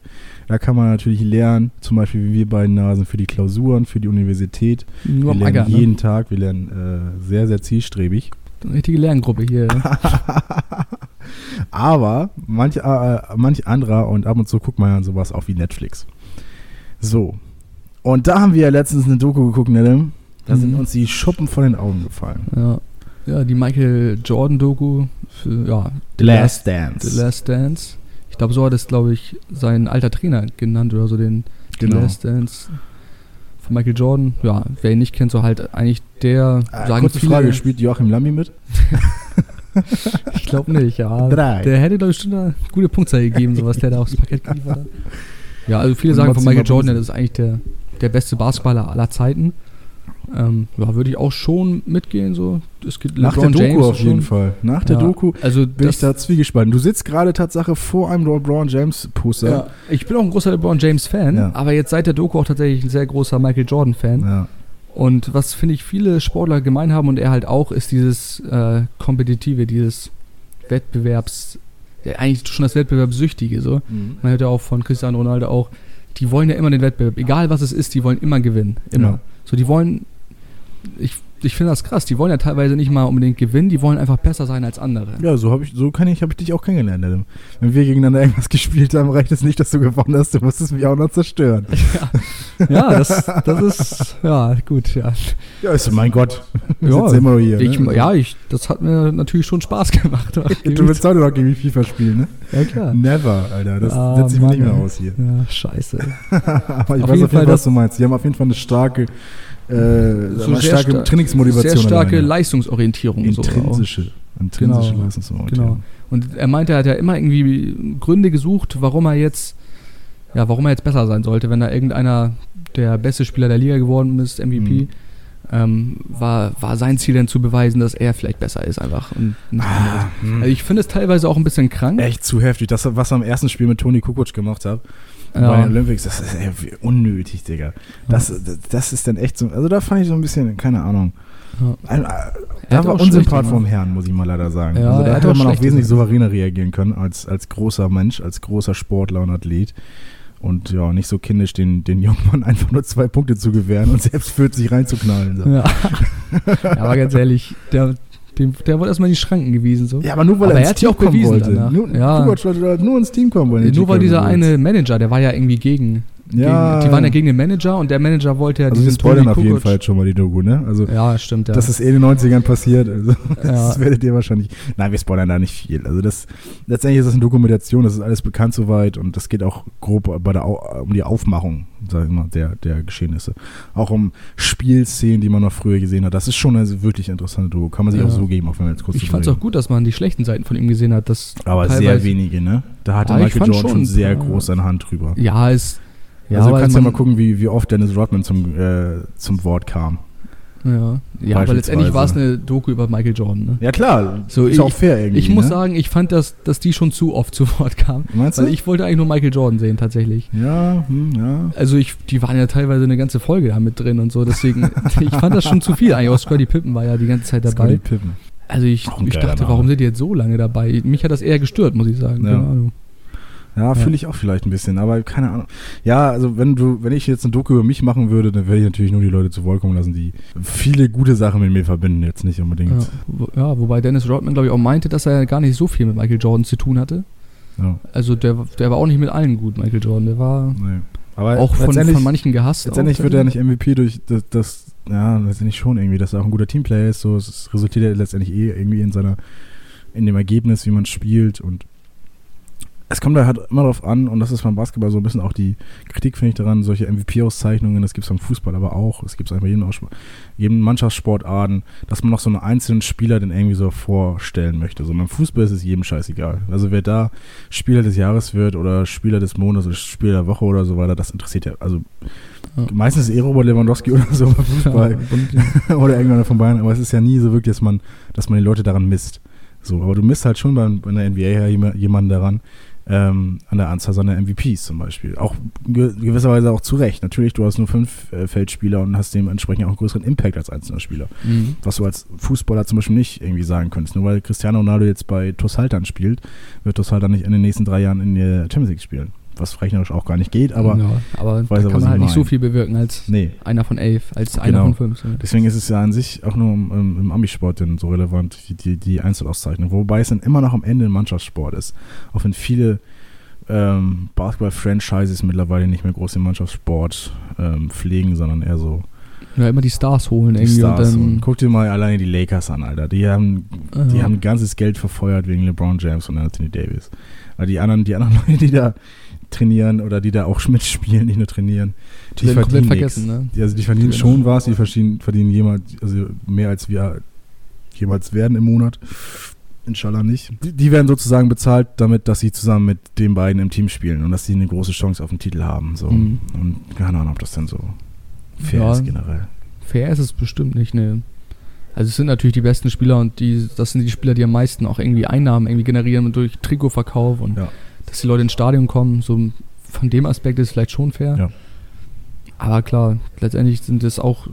Da kann man natürlich lernen, zum Beispiel wie wir beiden Nasen für die Klausuren, für die Universität. Nur wir lernen Acker, ne? jeden ne? Tag, wir lernen äh, sehr, sehr zielstrebig. Eine richtige Lerngruppe hier. Aber manch, äh, manch anderer und ab und zu guckt man ja sowas auch wie Netflix. So. Und da haben wir ja letztens eine Doku geguckt, Nellem. Da mhm. sind uns die Schuppen von den Augen gefallen. Ja. Ja, die Michael Jordan Doku für, ja. The Last Dance. The Last Dance. Ich glaube, so hat es, glaube ich, sein alter Trainer genannt oder so, den genau. The Last Dance von Michael Jordan. Ja, wer ihn nicht kennt, so halt eigentlich der. Äh, sagen kurze viele, Frage, spielt Joachim Lambi mit? ich glaube nicht, ja. Drei. Der hätte, glaube ich, schon eine gute Punktzahl gegeben, so was der da aufs Parkett geliefert hat. Ja, also viele sagen von Michael Jordan, das ist eigentlich der, der beste Basketballer aller Zeiten. Ähm, ja, würde ich auch schon mitgehen. So. Es gibt Nach LeBron der Doku James auf jeden Fall. Nach der ja, Doku also bin ich da zwiegespalten. Du sitzt gerade Tatsache vor einem LeBron James Poster. Ja, ich bin auch ein großer LeBron James Fan, ja. aber jetzt seit der Doku auch tatsächlich ein sehr großer Michael Jordan Fan. Ja. Und was finde ich viele Sportler gemein haben und er halt auch, ist dieses äh, kompetitive, dieses Wettbewerbs, ja, eigentlich schon das Wettbewerbssüchtige. So. Mhm. Man hört ja auch von Cristiano Ronaldo auch, die wollen ja immer den Wettbewerb, egal was es ist, die wollen immer gewinnen. Immer. Ja. So, die wollen, ich, ich finde das krass, die wollen ja teilweise nicht mal unbedingt gewinnen, die wollen einfach besser sein als andere. Ja, so habe ich, so kann ich, habe ich dich auch kennengelernt. Adam. Wenn wir gegeneinander irgendwas gespielt haben, reicht es nicht, dass du gewonnen hast, du musstest mich auch noch zerstören. Ja, ja das, das ist, ja, gut, ja. Ja, ist mein Gott. ja, immer hier, ich, ne? ja ich, das hat mir natürlich schon Spaß gemacht. du willst heute noch gegen FIFA spielen, ne? Ja, klar. Never, Alter, das ah, setze ich mir nicht mehr aus hier. Ja, scheiße. Aber ich auf weiß auf jeden Fall, was du meinst. Die haben auf jeden Fall eine starke äh, so sehr starke sta Trainingsmotivation. Sehr starke alleine. Leistungsorientierung. Intrinsische. So intrinsische genau, Leistungsorientierung. Genau. Und er meinte, er hat ja immer irgendwie Gründe gesucht, warum er jetzt, ja, warum er jetzt besser sein sollte, wenn da irgendeiner der beste Spieler der Liga geworden ist, MVP. Mhm. Ähm, war, war sein Ziel denn zu beweisen, dass er vielleicht besser ist einfach. Ah, hm. also ich finde es teilweise auch ein bisschen krank. Echt zu heftig. Das, was er am ersten Spiel mit Toni Kukoc gemacht hat, ja. bei den Olympics, das ist ey, unnötig, Digga. Das, das, das, ist dann echt so, also da fand ich so ein bisschen, keine Ahnung. Ja. Ein, da war Unsympath vom Herrn, muss ich mal leider sagen. Ja, also da hätte man auch wesentlich souveräner reagieren können als, als großer Mensch, als großer Sportler und Athlet. Und ja, nicht so kindisch den, den jungen Mann einfach nur zwei Punkte zu gewähren und selbst 40 reinzuknallen. So. Ja. ja, aber ganz ehrlich, der, dem, der wollte erstmal in die Schranken gewesen. So. Ja, aber nur weil aber er, er ins Team kommen wollte. Nur, ja. nur ins Team kommen wollte. Nur weil dieser eine Manager, der war ja irgendwie gegen ja. Gegen, die waren ja gegen den Manager und der Manager wollte ja also diesen spoilern auf jeden Fall schon mal die Doku, ne? Also, ja, stimmt, ja. Das ist eh in den 90ern passiert, also ja. das werdet ihr wahrscheinlich. Nein, wir spoilern da nicht viel. Also das letztendlich ist das eine Dokumentation, das ist alles bekannt soweit und das geht auch grob bei der, um die Aufmachung, sag ich mal, der, der Geschehnisse. Auch um Spielszenen, die man noch früher gesehen hat. Das ist schon eine wirklich interessante Doku. Kann man sich ja. auch so geben, auch wenn man jetzt kurz Ich fand es auch gut, dass man die schlechten Seiten von ihm gesehen hat. Dass Aber sehr wenige, ne? Da hatte Michael Jordan schon sehr groß seine Hand drüber. Ja, es Ja, also du kannst ja mal gucken, wie, wie oft Dennis Rodman zum, äh, zum Wort kam. Ja, ja aber letztendlich war es eine Doku über Michael Jordan. Ne? Ja klar, so, ist ich, auch fair irgendwie. Ich muss ne? sagen, ich fand, dass, dass die schon zu oft zu Wort kamen. Meinst du? Weil ich wollte eigentlich nur Michael Jordan sehen, tatsächlich. Ja, hm, ja. Also ich, die waren ja teilweise eine ganze Folge da mit drin und so, deswegen, ich fand das schon zu viel eigentlich. Auch Scotty Pippen war ja die ganze Zeit dabei. Scotty Pippen. Also ich, ich dachte, warum sind die jetzt so lange dabei? Mich hat das eher gestört, muss ich sagen. Ja. Keine ja, fühle ich auch vielleicht ein bisschen, aber keine Ahnung. Ja, also wenn du, wenn ich jetzt eine Doku über mich machen würde, dann würde ich natürlich nur die Leute zu Wort kommen lassen, die viele gute Sachen mit mir verbinden, jetzt nicht unbedingt. Ja, ja wobei Dennis Rodman, glaube ich, auch meinte, dass er gar nicht so viel mit Michael Jordan zu tun hatte. Ja. Also der, der war auch nicht mit allen gut, Michael Jordan. Der war nee. aber auch von, von manchen gehasst. Letztendlich wird er nicht MVP durch das, das, ja, letztendlich schon irgendwie, dass er auch ein guter Teamplayer ist. So, es resultiert ja letztendlich eh irgendwie in seiner, in dem Ergebnis, wie man spielt und es kommt da halt immer darauf an, und das ist beim Basketball so ein bisschen auch die Kritik, finde ich daran, solche MVP-Auszeichnungen, das gibt es beim Fußball aber auch, es gibt es einfach jedem, jedem Mannschaftssportarten, dass man noch so einen einzelnen Spieler den irgendwie so vorstellen möchte. So beim Fußball ist es jedem scheißegal. Also wer da Spieler des Jahres wird oder Spieler des Monats oder Spieler der Woche oder so weiter, das interessiert ja, also ja. meistens eh Robert Lewandowski oder so beim Fußball ja, oder irgendeiner von Bayern, aber es ist ja nie so wirklich, dass man, dass man die Leute daran misst. So, aber du misst halt schon bei, bei der NBA jemanden daran, ähm, an der Anzahl seiner MVPs zum Beispiel. Auch gewisserweise auch zu Recht. Natürlich, du hast nur fünf äh, Feldspieler und hast dementsprechend auch einen größeren Impact als einzelner Spieler. Mhm. Was du als Fußballer zum Beispiel nicht irgendwie sagen könntest. Nur weil Cristiano Ronaldo jetzt bei Tossaltern spielt, wird Tossaltern nicht in den nächsten drei Jahren in der Champions League spielen was rechnerisch auch gar nicht geht, aber, ja, aber weiß da kann man halt nicht so viel bewirken als nee. einer von elf, als genau. einer von fünf. Deswegen ist es ja an sich auch nur im, im Amisport so relevant, wie die, die Einzelauszeichnung. Wobei es dann immer noch am Ende ein Mannschaftssport ist. Auch wenn viele ähm, Basketball-Franchises mittlerweile nicht mehr groß den Mannschaftssport ähm, pflegen, sondern eher so ja, immer die Stars holen die irgendwie. Stars dann Guck dir mal alleine die Lakers an, Alter. Die haben, die haben ganzes Geld verfeuert wegen LeBron James und Anthony Davis. Weil die anderen, die anderen Leute, die da trainieren oder die da auch mitspielen, nicht nur trainieren, die, die verdienen vergessen, ne? Die, also die verdienen die schon was, die verdienen, verdienen jemals, also mehr als wir jemals werden im Monat. Inshallah nicht. Die, die, werden sozusagen bezahlt damit, dass sie zusammen mit den beiden im Team spielen und dass sie eine große Chance auf den Titel haben. So. Mhm. Und keine Ahnung, ob das denn so fair ja, ist generell. Fair ist es bestimmt nicht, ne. Also es sind natürlich die besten Spieler und die, das sind die Spieler, die am meisten auch irgendwie Einnahmen irgendwie generieren durch Trikotverkauf und ja dass die Leute ins Stadion kommen. So von dem Aspekt ist es vielleicht schon fair. Ja. Aber klar, letztendlich sind es auch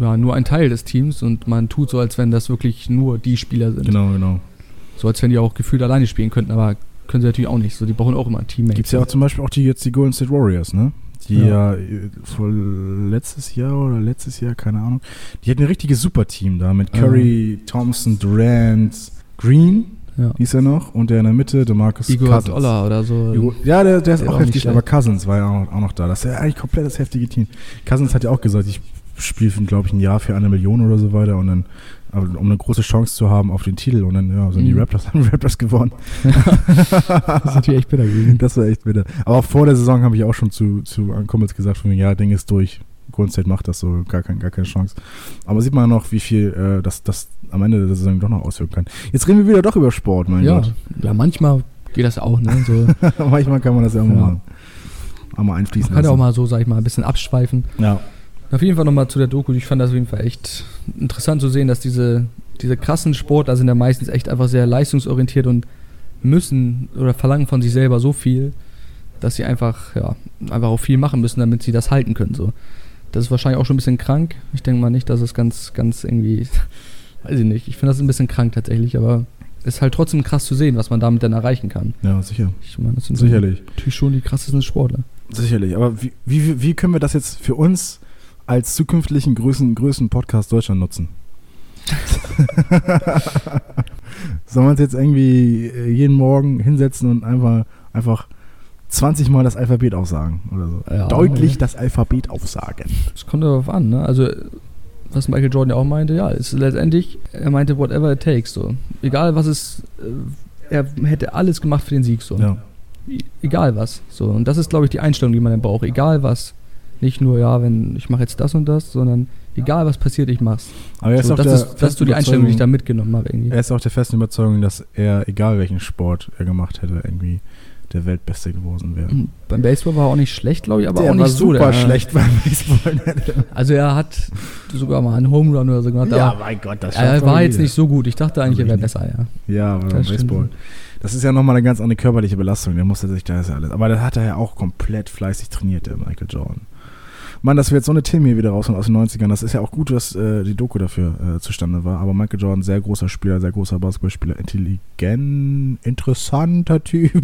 ja, nur ein Teil des Teams und man tut so, als wenn das wirklich nur die Spieler sind. Genau, genau. So als wenn die auch gefühlt alleine spielen könnten, aber können sie natürlich auch nicht. So, die brauchen auch immer ein Teammate. Gibt es ja auch zum Beispiel auch die jetzt die Golden State Warriors, ne? Die ja, ja vor letztes Jahr oder letztes Jahr, keine Ahnung. Die hatten ein richtiges Superteam da mit Curry, ja. Thompson, Durant, Green ja. hieß er noch. Und der in der Mitte, der Marcus Igor Cousins. Dollar oder so. ja, der, der ist der auch heftig, aber Cousins war ja auch, auch, noch da. Das ist ja eigentlich komplett das heftige Team. Cousins hat ja auch gesagt, ich spiele, glaube ich, ein Jahr für eine Million oder so weiter und dann um eine große Chance zu haben auf den Titel und dann ja, sind mhm. die Raptors, haben Raptors gewonnen. das ist natürlich echt bitter gewesen. Das war echt bitter. Aber auch vor der Saison habe ich auch schon zu, zu Kumpels gesagt, von mir, ja, Ding ist durch. Golden State macht das so, gar, kein, gar keine Chance. Aber sieht man noch, wie viel äh, das, das am Ende der Saison doch noch auswirken kann. Jetzt reden wir wieder doch über Sport, mein ja. Gott. Ja, manchmal geht das auch, ne? So. manchmal kann man das ja auch mal, auch mal einfließen man kann ja auch mal so, sag ich mal, ein bisschen abschweifen. Ja. Auf jeden Fall nochmal zu der Doku. Ich fand das auf jeden Fall echt interessant zu sehen, dass diese, diese krassen Sportler sind ja meistens echt einfach sehr leistungsorientiert und müssen oder verlangen von sich selber so viel, dass sie einfach, ja, einfach auch viel machen müssen, damit sie das halten können. So. Das ist wahrscheinlich auch schon ein bisschen krank. Ich denke mal nicht, dass es ganz, ganz irgendwie, weiß ich nicht. Ich finde das ein bisschen krank tatsächlich, aber ist halt trotzdem krass zu sehen, was man damit dann erreichen kann. Ja, sicher. Ich meine, das sind Sicherlich. natürlich schon die krassesten Sportler. Sicherlich, aber wie, wie, wie können wir das jetzt für uns als zukünftigen größten, größten Podcast Deutschland nutzen? Sollen wir uns jetzt irgendwie äh, jeden Morgen hinsetzen und einfach, einfach 20 Mal das Alphabet aufsagen oder so. Ja, Deutlich ja. das Alphabet aufsagen. Das kommt darauf an, ne? Also, was Michael Jordan ja auch meinte, ja, ist letztendlich, er meinte, whatever it takes, so. Egal was es, äh, er hätte alles gemacht für den Sieg, so. Ja. Egal was, so. Und das ist, glaube ich, die Einstellung, die man dann braucht. Egal was. Nicht nur, ja, wenn ich mache jetzt das und das, sondern egal was passiert, ich mach's. Aber er so, ist das, ist, das ist so die Einstellung, die ich da mitgenommen habe. Irgendwie. Er ist auch der festen Überzeugung, dass er, egal welchen Sport er gemacht hätte, irgendwie der Weltbeste geworden wäre. Mhm. Beim Baseball war er auch nicht schlecht, glaube ich, aber der auch nicht war so. super der, schlecht beim Baseball. Also er hat sogar mal einen Home Run oder so gemacht. ja, mein Gott, das er war jetzt jeder. nicht so gut. Ich dachte eigentlich, er wäre besser, ja. Ja, aber beim Das. Baseball. Das ist ja nochmal eine ganz andere körperliche Belastung. Der musste sich, da ist ja alles. Aber da hat er ja auch komplett fleißig trainiert, der Michael Jordan. Mann, dass wir jetzt so eine Themen hier wieder rausholen aus den 90ern, das ist ja auch gut, dass äh, die Doku dafür äh, zustande war. Aber Michael Jordan, sehr großer Spieler, sehr großer Basketballspieler, intelligent, interessanter Typ.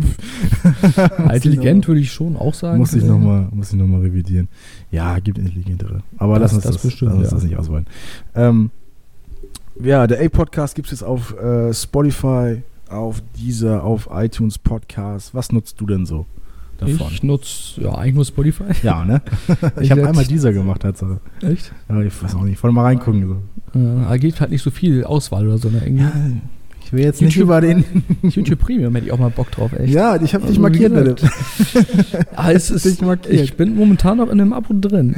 Intelligent würde ich schon auch sagen. Muss ich nochmal noch mal revidieren. Ja, gibt intelligentere. Aber Das- lass uns das das, bestimmt, lass uns ja. das nicht ausweiten. Ähm, ja, der A-Podcast gibt es jetzt auf äh, Spotify, auf dieser, auf iTunes Podcast. Was nutzt du denn so davon? Ich nutze, ja, eigentlich nur Spotify. ja, ne? ich Ich habe einmal dieser gemacht, Tatsache. Echt? Ja, ich weiß auch nicht. Ich wollte mal reingucken. So. Äh, da geht halt nicht so viel Auswahl oder so. Ne? Irgendwie. Ja, ich will jetzt nicht YouTube- über den. YouTube Premium hätte ich auch mal Bock drauf, echt. ja, ich habe dich Also, markiert, Philipp. Aber es ist, Dich markiert. ich bin momentan noch in einem Abo drin.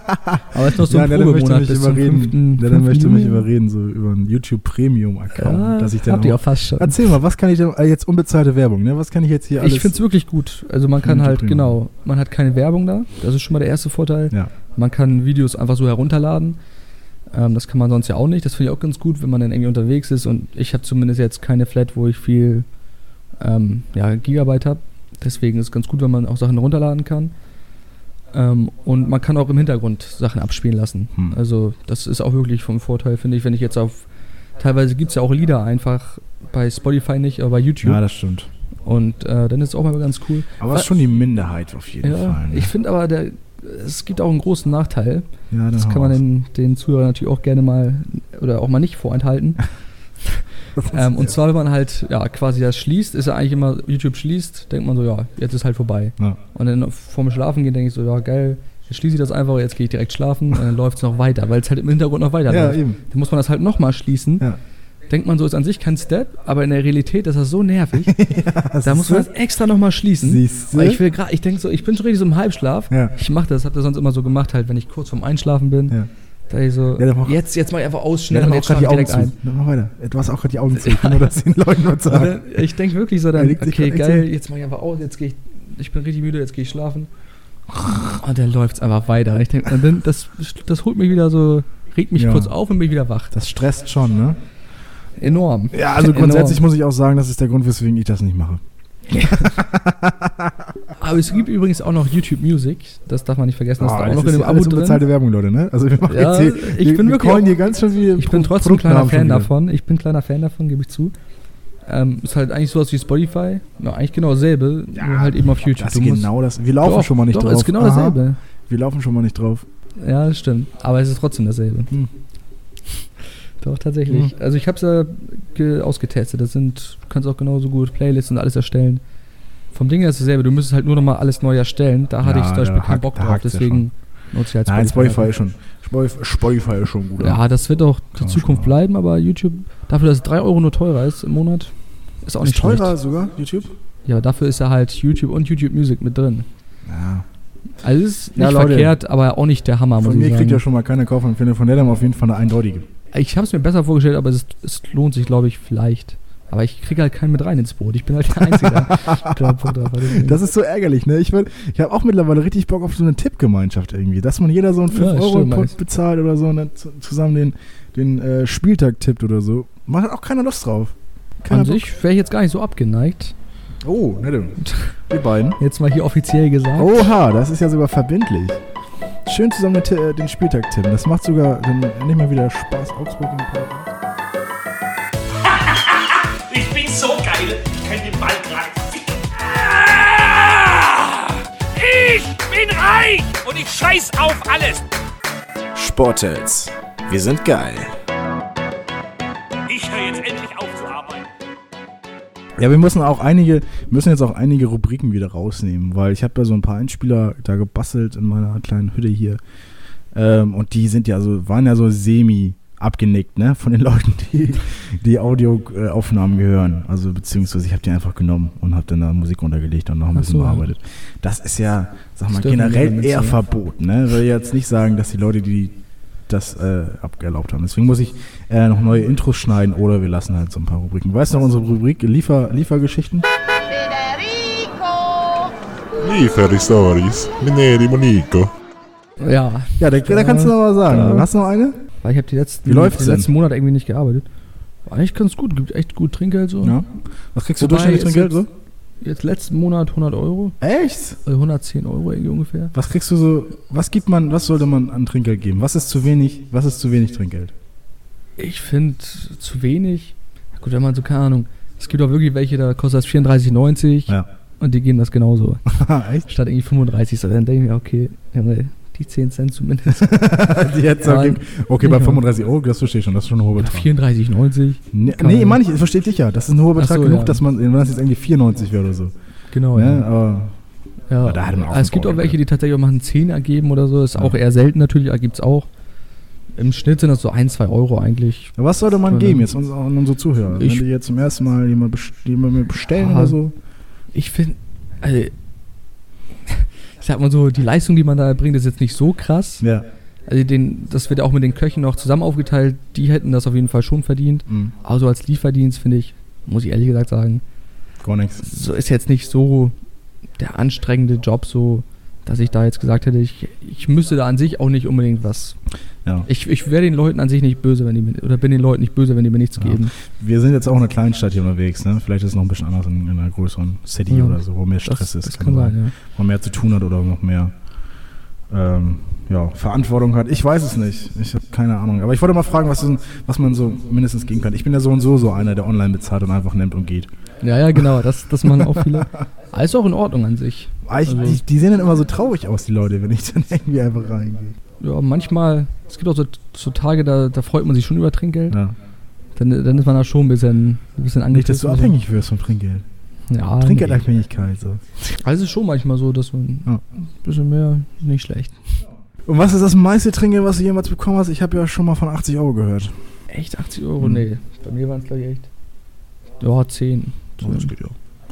Aber es ist noch so ja, ein möchte Probemonat mich bis zum überreden. 5. Der möchte mich überreden, so über einen YouTube Premium Account, Ja, dass ich dann habt ihr auch fast schon. Erzähl mal, was kann ich denn, äh, jetzt unbezahlte Werbung, ne? Was kann ich jetzt hier alles? Ich finde es wirklich gut. Also man kann YouTube halt, Premium. genau, man hat keine Werbung da. Das ist schon mal der erste Vorteil. Ja. Man kann Videos einfach so herunterladen. Ähm, das kann man sonst ja auch nicht. Das finde ich auch ganz gut, wenn man dann irgendwie unterwegs ist. Und ich habe zumindest jetzt keine Flat, wo ich viel ähm, ja, Gigabyte habe. Deswegen ist es ganz gut, wenn man auch Sachen herunterladen kann. Ähm, und man kann auch im Hintergrund Sachen abspielen lassen. Hm. Also das ist auch wirklich vom Vorteil, finde ich, wenn ich jetzt auf... Teilweise gibt es ja auch Lieder einfach bei Spotify nicht, aber bei YouTube. ja, das stimmt. und äh, dann ist es auch mal ganz cool. Aber es ist schon die Minderheit auf jeden Ja, Fall. Ne? ich finde aber, der, es gibt auch einen großen Nachteil. ja, Das kann man den, den Zuhörern natürlich auch gerne mal oder auch mal nicht vorenthalten. ähm, und zwar, wenn man halt ja quasi das schließt, ist ja eigentlich immer, YouTube schließt, denkt man so, ja, jetzt ist halt vorbei. Ja. Und dann vorm Schlafen gehen, denke ich so, ja, geil, jetzt schließe ich das einfach, jetzt gehe ich direkt schlafen und dann läuft es noch weiter, weil es halt im Hintergrund noch weiter Ja, läuft. eben. Dann muss man das halt nochmal schließen. Ja. Denkt man so, ist an sich kein Step, aber in der Realität ist das so nervig. Das da muss man das extra nochmal schließen. Siehst du? Weil ich will gerade, ich denke so, ich bin schon richtig so im Halbschlaf. Ja. Ich mache das, hab das sonst immer so gemacht, halt, wenn ich kurz vorm Einschlafen bin. Ja. Da ich so, Ja, mach- jetzt, jetzt mach ich einfach aus, Ja, schnell dann und jetzt schlafe ich direkt zu. ein. Dann mach weiter. Du hast auch gerade die Augen zu. Ich kann nur das den Leuten nur sagen. dann, ich denke wirklich so, dann, okay, geil, jetzt mach ich einfach aus, jetzt gehe ich, ich bin richtig müde, jetzt gehe ich schlafen. Und dann läuft's einfach weiter. Ich denke, und dann, das, das holt mich wieder so, regt mich Ja. kurz auf und bin wieder wach. Das stresst schon, ne? Enorm. Ja, also Enorm. grundsätzlich muss ich auch sagen, das ist der Grund, weswegen ich das nicht mache. Aber es gibt übrigens auch noch YouTube Music, das darf man nicht vergessen, das Ah, ist da auch noch in dem Abo drin. unbezahlte Werbung, Leute, ne? Also wir machen Ja, jetzt hier, ich wir, bin wir wirklich auch- hier ganz schön viele Ich bin trotzdem ein kleiner Fan davon. Ich bin ein kleiner Fan davon, gebe ich zu. Ähm, ist halt eigentlich sowas wie Spotify. Ja, eigentlich genau dasselbe, nur halt eben auf YouTube. Das ist genau das. Wir laufen Doch, schon mal nicht doch, drauf. ist genau Aha. dasselbe. Wir laufen schon mal nicht drauf. Ja, das stimmt. Aber es ist trotzdem dasselbe. Hm. Doch, tatsächlich. Also ich habe es ja ge- ausgetestet. Das sind, du kannst auch genauso gut Playlists und alles erstellen. Vom Ding her ist es dasselbe. Du müsstest halt nur nochmal alles neu erstellen. Da hatte Ja, ich zum Beispiel keinen Bock drauf. ja Deswegen nutze ich halt Nein, Spotify ist schon. Spotify, Spotify ist schon gut. Ja, das wird auch die man Zukunft bleiben, aber YouTube, dafür, dass es 3 Euro nur teurer ist im Monat, ist auch ist nicht teurer schlecht. sogar, YouTube? Ja, dafür ist ja halt YouTube und YouTube Music mit drin. Ja. Also es ist Ja, nicht Leute. verkehrt, aber auch nicht der Hammer, Von mir kriegt ja schon mal keine Kaufempfehlung. Von der dann auf jeden Fall eine eindeutige. Ich habe es mir besser vorgestellt, aber es, es lohnt sich, glaube ich, vielleicht. Aber ich kriege halt keinen mit rein ins Boot. Ich bin halt der Einzige. Das ist so ärgerlich, ne? Ich, würd- ich habe auch mittlerweile richtig Bock auf so eine Tippgemeinschaft irgendwie. Dass man jeder so einen Ja, 5-Euro-Pot stimmt, bezahlt oder so und dann zu- zusammen den, den äh, Spieltag tippt oder so. Macht hat auch keiner Lust drauf. Keiner An sich wäre ich jetzt gar nicht so abgeneigt. Oh, ne. Die beiden. Jetzt mal hier offiziell gesagt. Oha, das ist ja sogar verbindlich. Schön zusammen Ti- äh, den Spieltag tippen. Das macht sogar dann nicht mal wieder Spaß. Augsburg im. Ich bin so geil, ich kann den Ball gerade ficken. Ich bin reich und ich scheiß auf alles. Sportels. Wir sind geil. Ich höre jetzt endlich. Ja, wir müssen auch einige, müssen jetzt auch einige Rubriken wieder rausnehmen, weil ich habe ja so ein paar Einspieler da gebastelt in meiner kleinen Hütte hier. Ähm, und die sind ja so, waren ja so semi abgenickt, ne, von den Leuten, die die Audioaufnahmen gehören. Also beziehungsweise ich habe die einfach genommen und habe dann da Musik untergelegt und noch ein bisschen so, bearbeitet. Das ist ja, sag mal, generell eher ne? verboten, ne? Will jetzt nicht sagen, dass die Leute, die das äh, abgerlaubt haben. Deswegen muss ich äh, noch neue Intros schneiden oder wir lassen halt so ein paar Rubriken. Weißt du noch unsere Rubrik Liefer, Liefergeschichten? Federico! Lieferstories mit Neri Monico. Ja. Ja, da, da kannst du noch was sagen. Ja. Hast du noch eine? Weil ich habe die letzten, Wie läuft's denn? letzten Monate irgendwie nicht gearbeitet. War eigentlich ganz gut, gibt echt gut Trinkgeld so. Ja. Was kriegst du Wobei durchschnittlich Trinkgeld so? Jetzt letzten Monat 100 Euro, Echt? also 110 Euro irgendwie ungefähr. Was kriegst du so, was gibt man, was sollte man an Trinkgeld geben? Was ist zu wenig, was ist zu wenig Trinkgeld? Ich finde zu wenig. Gut, wenn man so, keine Ahnung. Es gibt auch wirklich welche, da kostet das 34,90 Ja. und die geben das genauso. Echt? Statt irgendwie 35. So, dann denke ich mir, okay, die 10 Cent zumindest. Die jetzt okay, okay, bei ja. 35 Euro, das verstehe ich schon, das ist schon ein hoher Betrag. 34,90. Nee, nee meine ich, versteht dich ja. Das ist ein hoher Betrag so, genug, ja. dass man, wenn das jetzt irgendwie 94 wäre oder so. Genau, Ja, ja. aber ja. Aber da hat man auch Aber es gibt auch welche, die tatsächlich auch mal einen Zehner geben oder so. Ist auch eher selten natürlich, gibt es auch. Im Schnitt sind das so 1, 2 Euro eigentlich. was sollte man geben jetzt an unsere Zuhörer? Ich- wenn die jetzt zum ersten Mal jemand, best jemand bestellen Ah, oder so? Ich finde, also, ich sag mal so, die Leistung, die man da bringt, ist jetzt nicht so krass. Ja. Also den, das wird auch mit den Köchen noch zusammen aufgeteilt. Die hätten das auf jeden Fall schon verdient. Mhm. Aber so als Lieferdienst finde ich, muss ich ehrlich gesagt sagen, Gar nichts. so ist jetzt nicht so der anstrengende Job, so dass ich da jetzt gesagt hätte, ich, ich müsste da an sich auch nicht unbedingt was. Ja. Ich, ich wäre den Leuten an sich nicht böse, wenn die mir, oder bin den Leuten nicht böse, wenn die mir nichts Ja. geben. Wir sind jetzt auch in einer Kleinstadt hier unterwegs, ne? Vielleicht ist es noch ein bisschen anders in, in einer größeren City Ja. oder so, wo mehr Stress Das, ist. das kann sein, ja. Wo man mehr zu tun hat oder noch mehr ähm, ja, Verantwortung hat. Ich weiß es nicht. Ich habe keine Ahnung. Aber ich wollte mal fragen, was, ist, was man so mindestens geben kann. Ich bin ja so und so so einer, der online bezahlt und einfach nimmt und geht. Ja, ja, genau, das, das machen auch viele. Ist auch in Ordnung an sich. Ich, Also- die, die sehen dann immer so traurig aus, die Leute, wenn ich dann irgendwie einfach reingehe. Ja, manchmal, es gibt auch so, so Tage, da, da freut man sich schon über Trinkgeld. Ja. Dann, dann ist man da schon ein bisschen, ein bisschen Nicht, dass du abhängig wirst vom Trinkgeld. Ja, Trinkgeldabhängigkeit. So. Also es ist schon manchmal so, dass man Ja. ein bisschen mehr nicht schlecht. Und was ist das meiste Trinkgeld, was du jemals bekommen hast? Ich habe ja schon mal von 80 Euro gehört. Echt 80 Euro? Hm. Nee, bei mir waren es gleich echt. Ja, 10. So, das geht ja.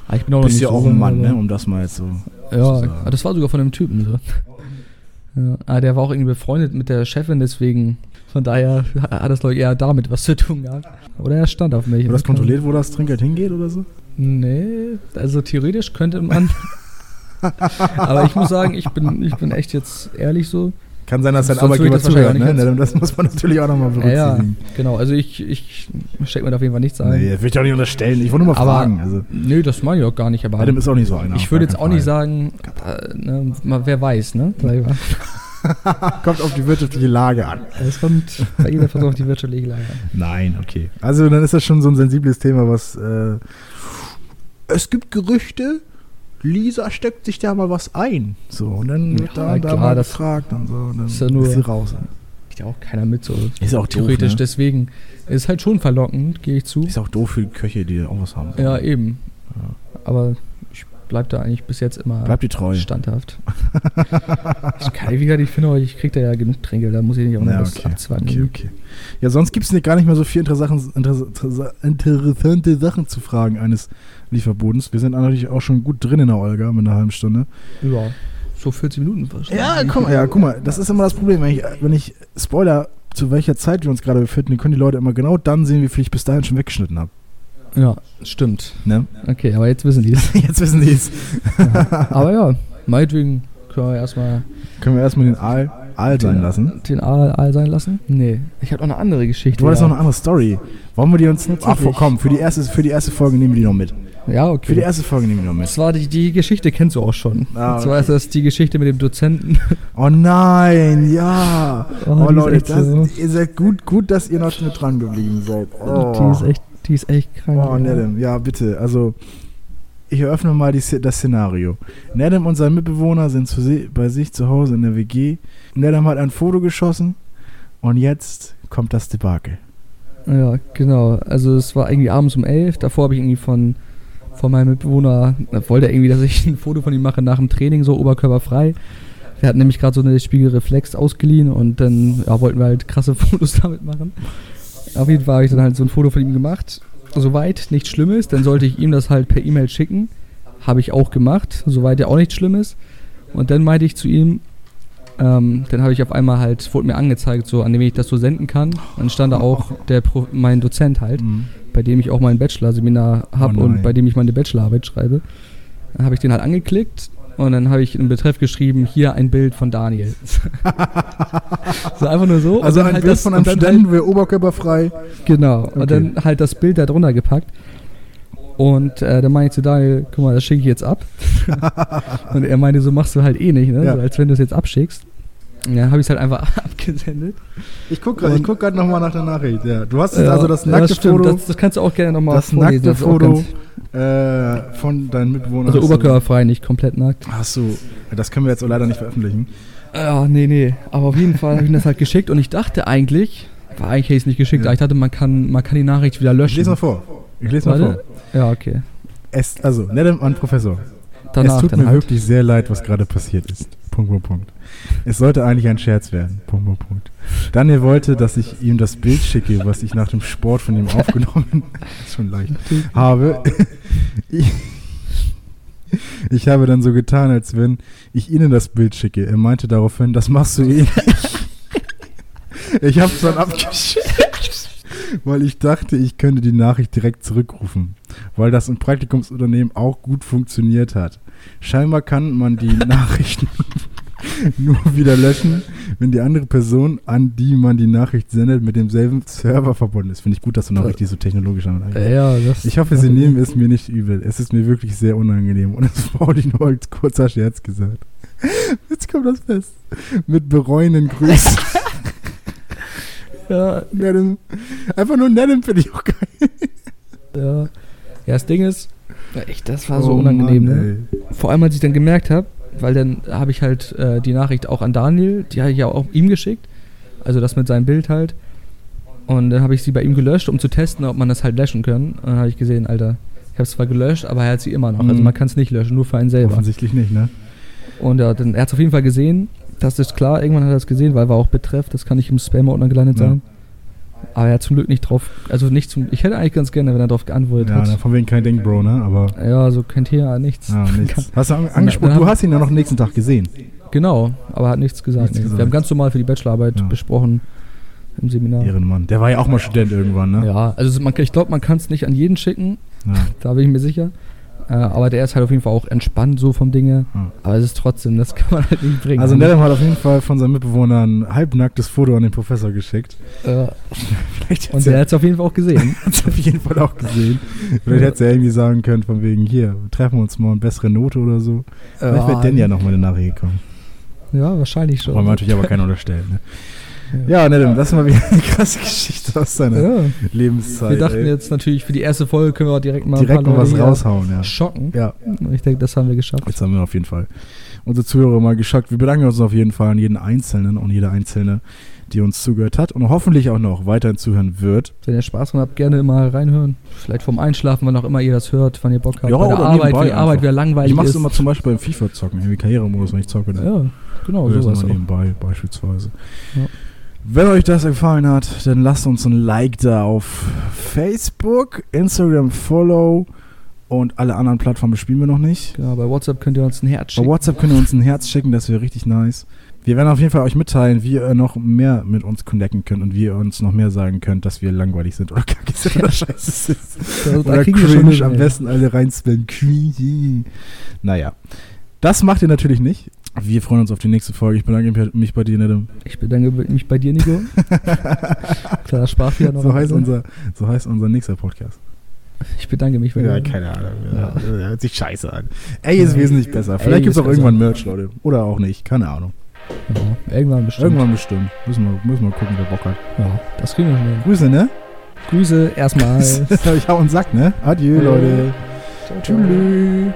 Aber ich bin auch bist ja so auch ein Mann, ne? Um das mal jetzt so. Ja, sozusagen. aber das war sogar von einem Typen so. Ja, aber der war auch irgendwie befreundet mit der Chefin, deswegen von daher hat das glaube ich eher damit was zu tun gehabt. Oder er stand auf mich. Wurde das kontrolliert, wo das Trinkgeld hingeht oder so? Nee, also theoretisch könnte man. aber ich muss sagen, ich bin, ich bin echt jetzt ehrlich so. Kann sein, dass dein Arbeitgeber zuhört, auch ne? Das muss man natürlich auch nochmal Ja, ja, berücksichtigen. genau. Also ich, ich stecke mir da auf jeden Fall nichts ein. Nee, das will ich doch nicht unterstellen. Ich wollte nur mal aber, fragen. Also, Nö, das meine ich auch gar nicht. Aber Adam ist auch nicht so einer. ich würde jetzt auch keinen nicht Fall. sagen, äh, ne, mal, wer weiß, ne? Kommt auf die wirtschaftliche Lage an. Es kommt bei jeder Person auf die wirtschaftliche Lage an. Nein, okay. Also dann ist das schon so ein sensibles Thema, was. Äh, es gibt Gerüchte, Lisa steckt sich da mal was ein. So, und dann wird Ja, da, da klar, mal das gefragt und so. Und dann ist ja nur- sie raus. Kriegt ja auch keiner mit so. Ist auch doof, Theoretisch, ne? deswegen ist halt schon verlockend, gehe ich zu. Ist auch doof für die Köche, die auch was haben. Ja, eben. Aber ich bleib da eigentlich bis jetzt immer Bleibt die treu. standhaft. ich kann, wie gesagt, ich finde, auch, ich krieg da ja genug Trinkgeld, da muss ich nicht auch noch Ja, was okay. abzwacken. okay, okay. Ja, sonst gibt es gar nicht mehr so viele interessante, interessa- interessante Sachen zu fragen eines Lieferbodens. Wir sind natürlich auch schon gut drin in der Olga mit einer halben Stunde. Ja, so 40 Minuten fast. Ja, guck mal, ja, guck mal, das ist immer das Problem. Wenn ich, wenn ich Spoiler, zu welcher Zeit wir uns gerade befinden, können die Leute immer genau dann sehen, wie viel ich bis dahin schon weggeschnitten habe. Ja, stimmt. Ne? Okay, aber jetzt wissen die es. Jetzt wissen die es. aber ja, meinetwegen können wir erstmal Können wir erstmal den Aal, Aal sein lassen. den Aal, Aal sein lassen? Nee, ich habe noch eine andere Geschichte. Du wolltest ja. noch eine andere Story. Wollen wir die uns. Ach, Tatsächlich. komm, für die, erste, für die erste Folge nehmen wir die noch mit. Ja, okay. Für die erste Folge nehmen wir noch mit. Das war die, die Geschichte kennst du auch schon. Ah, Und zwar ist das die Geschichte mit dem Dozenten. Oh nein, ja. Oh, Oh, Leute, das, so. ihr seid gut, gut, dass ihr noch mit dran geblieben seid. Oh, Die ist echt, die ist echt krank. Oh, Nedem, ja, bitte. Also, ich eröffne mal die, das Szenario. Nedem und sein Mitbewohner sind zu bei sich zu Hause in der WG. Nedem hat ein Foto geschossen und jetzt kommt das Debakel. Ja, genau. Also es war irgendwie abends um elf. Davor habe ich irgendwie von, von meinem Mitbewohner, da wollte er irgendwie, dass ich ein Foto von ihm mache nach dem Training, so oberkörperfrei. Wir hatten nämlich gerade so eine Spiegelreflex ausgeliehen und dann ja, wollten wir halt krasse Fotos damit machen. Auf jeden Fall habe ich dann halt so ein Foto von ihm gemacht. Soweit nichts Schlimmes, dann sollte ich ihm das halt per E-Mail schicken. Habe ich auch gemacht, soweit ja auch nichts Schlimmes. Und dann meinte ich zu ihm, ähm, dann habe ich auf einmal halt, wurde mir angezeigt, so an dem ich das so senden kann. Dann stand da auch der Pro, mein Dozent halt, bei dem ich auch mein Bachelor-Seminar habe Oh und bei dem ich meine Bachelorarbeit schreibe. Dann habe ich den halt angeklickt Und dann habe ich im Betreff geschrieben, hier ein Bild von Daniel. so einfach nur so. Also ein halt Bild das- von einem Studenten, wir oberkörperfrei. Genau. Okay. Und dann halt das Bild da drunter gepackt. Und äh, dann meinte ich zu Daniel, guck mal, das schicke ich jetzt ab. und er meinte, so machst du halt eh nicht, ne? Ja. So, als wenn du es jetzt abschickst. Dann habe ich es halt einfach abgesendet. Ich gucke gerade guck grad nochmal nach der Nachricht. Ja. Du hast jetzt Ja, also das ja, nackte stimmt. Foto, Das, das kannst du auch gerne nochmal das vorlesen. nackte auch Foto äh, von deinen Mitbewohnern. Also oberkörperfrei, nicht komplett nackt. Ach so, das können wir jetzt leider nicht veröffentlichen. Ja, nee, nee. Aber auf jeden Fall habe ich ihm das halt geschickt und ich dachte eigentlich, war eigentlich hätte ich es nicht geschickt, Ja. aber ich dachte, man kann, man kann die Nachricht wieder Ich löschen. lese mal vor. Ich lese mal vor. Ja, okay. Es, also, nett an Professor. Danach es tut mir halt. wirklich sehr leid, was gerade passiert ist. Punkt, Punkt, Punkt. Es sollte eigentlich ein Scherz werden. Punkt, Punkt, Punkt. Daniel wollte, dass ich ihm das Bild schicke, was ich nach dem Sport von ihm aufgenommen schon leicht, habe. Ich, ich habe dann so getan, als wenn ich Ihnen das Bild schicke. Er meinte daraufhin, das machst du eh nicht. Ich habe es dann abgeschickt, weil ich dachte, ich könnte die Nachricht direkt zurückrufen, weil das im Praktikumsunternehmen auch gut funktioniert hat. Scheinbar kann man die Nachrichten nur wieder löschen, wenn die andere Person, an die man die Nachricht sendet, mit demselben Server verbunden ist. Finde ich gut, dass du noch richtig so technologisch damit eingehst. Ja, das Ich hoffe, Sie nehmen es mir nicht übel. Es ist mir wirklich sehr unangenehm und es wurde nur als kurzer Scherz gesagt. Jetzt kommt das fest. Mit bereuenden Grüßen. Ja, Nedem. Einfach nur Nedem finde ich auch geil. ja. Ja, das Ding ist, ja, echt, das war so Oh unangenehm. Mann, ne? Vor allem, als ich dann gemerkt habe, weil dann habe ich halt äh, die Nachricht auch an Daniel, die habe ich ja auch ihm geschickt. Also das mit seinem Bild halt. Und dann habe ich sie bei ihm gelöscht, um zu testen, ob man das halt löschen kann. Und dann habe ich gesehen, Alter, ich habe es zwar gelöscht, aber er hat sie immer noch. Also Mhm. man kann es nicht löschen, nur für einen selber. Offensichtlich nicht, ne? Und ja, dann, er hat es auf jeden Fall gesehen. Das ist klar, irgendwann hat er es gesehen, weil war auch Betreff, das kann nicht im Spam-Ordner gelandet Ja. sein. Aber er hat zum Glück nicht drauf, also nicht zum, ich hätte eigentlich ganz gerne, wenn er darauf geantwortet Ja, hat. ne, von wegen kein Ding, Bro, ne? Aber Ja, so kein Thema, nichts. ja, nichts. Hast du angesprochen? Du hast ihn ja noch am nächsten Tag gesehen. Genau, aber hat nichts gesagt. Nichts nee. gesagt. Wir haben ganz normal für die Bachelorarbeit Ja. besprochen im Seminar. Ehrenmann. Der war ja auch mal Student irgendwann, ne? Ja, also man, ich glaube, man kann es nicht an jeden schicken, Ja. da bin ich mir sicher. Äh, aber der ist halt auf jeden Fall auch entspannt so vom Dinge. Ja. Aber es ist trotzdem, das kann man halt nicht bringen. Also Nedem hat auf jeden Fall von seinem Mitbewohner ein halbnacktes Foto an den Professor geschickt. äh, und der hat es auf jeden Fall auch gesehen. hat es auf jeden Fall auch gesehen. Vielleicht hätte er irgendwie sagen können, von wegen, hier, treffen wir uns mal eine bessere Note oder so. Vielleicht wäre denn ja noch mal eine Nachricht gekommen. Ja, wahrscheinlich schon. Wollen wir natürlich aber keiner unterstellen, ne? Ja, Nedem, das ist mal wieder eine krasse Geschichte aus seiner ja. Lebenszeit. Wir dachten ey. jetzt natürlich, für die erste Folge können wir auch direkt mal direkt mal was raushauen, ja. schocken. Ja, Ich denke, das haben wir geschafft. jetzt haben wir auf jeden Fall unsere Zuhörer mal geschockt. Wir bedanken uns auf jeden Fall an jeden Einzelnen und jede Einzelne, die uns zugehört hat und hoffentlich auch noch weiterhin zuhören wird. Wenn ihr Spaß dran habt, gerne mal reinhören. Vielleicht vorm Einschlafen, wann auch immer ihr das hört, wann ihr Bock habt. Ja, Bei der Arbeit, wenn die Arbeit wieder langweilig Ich mache es ist. immer zum Beispiel beim FIFA-Zocken, irgendwie Karrieremodus, wenn ich zocke. Dann Ja, genau, sowas so auch. nebenbei beispielsweise. Ja. Wenn euch das gefallen hat, dann lasst uns ein Like da auf Facebook, Instagram Follow und alle anderen Plattformen bespielen wir noch nicht. Genau, bei WhatsApp könnt ihr uns ein Herz Bei schicken. WhatsApp könnt ihr uns ein Herz schicken, das wäre richtig nice. Wir werden auf jeden Fall euch mitteilen, wie ihr noch mehr mit uns connecten könnt und wie ihr uns noch mehr sagen könnt, dass wir langweilig sind oder kacke sind oder scheiße sind. Oder schon cringe, am besten alle reinspellen. Naja, das macht ihr natürlich nicht. Wir freuen uns auf die nächste Folge. Ich bedanke mich bei dir, Nedem. Ich bedanke mich bei dir, Nico. Kleiner Sprachfehler noch. So heißt, unser, so heißt unser nächster Podcast. Ich bedanke mich bei dir. keine Ahnung. Ja. Ja. Hört sich scheiße an. Ey ist wesentlich besser. Vielleicht gibt es auch irgendwann Merch, Leute. Oder auch nicht. Keine Ahnung. Ja, irgendwann bestimmt. Irgendwann bestimmt. Müssen wir, müssen wir gucken, wer Bock hat. Ja, das kriegen wir schon hin. Grüße, ne? Grüße erstmal. ich hau einen Sack, ne? Adieu, Leute. Tschüss.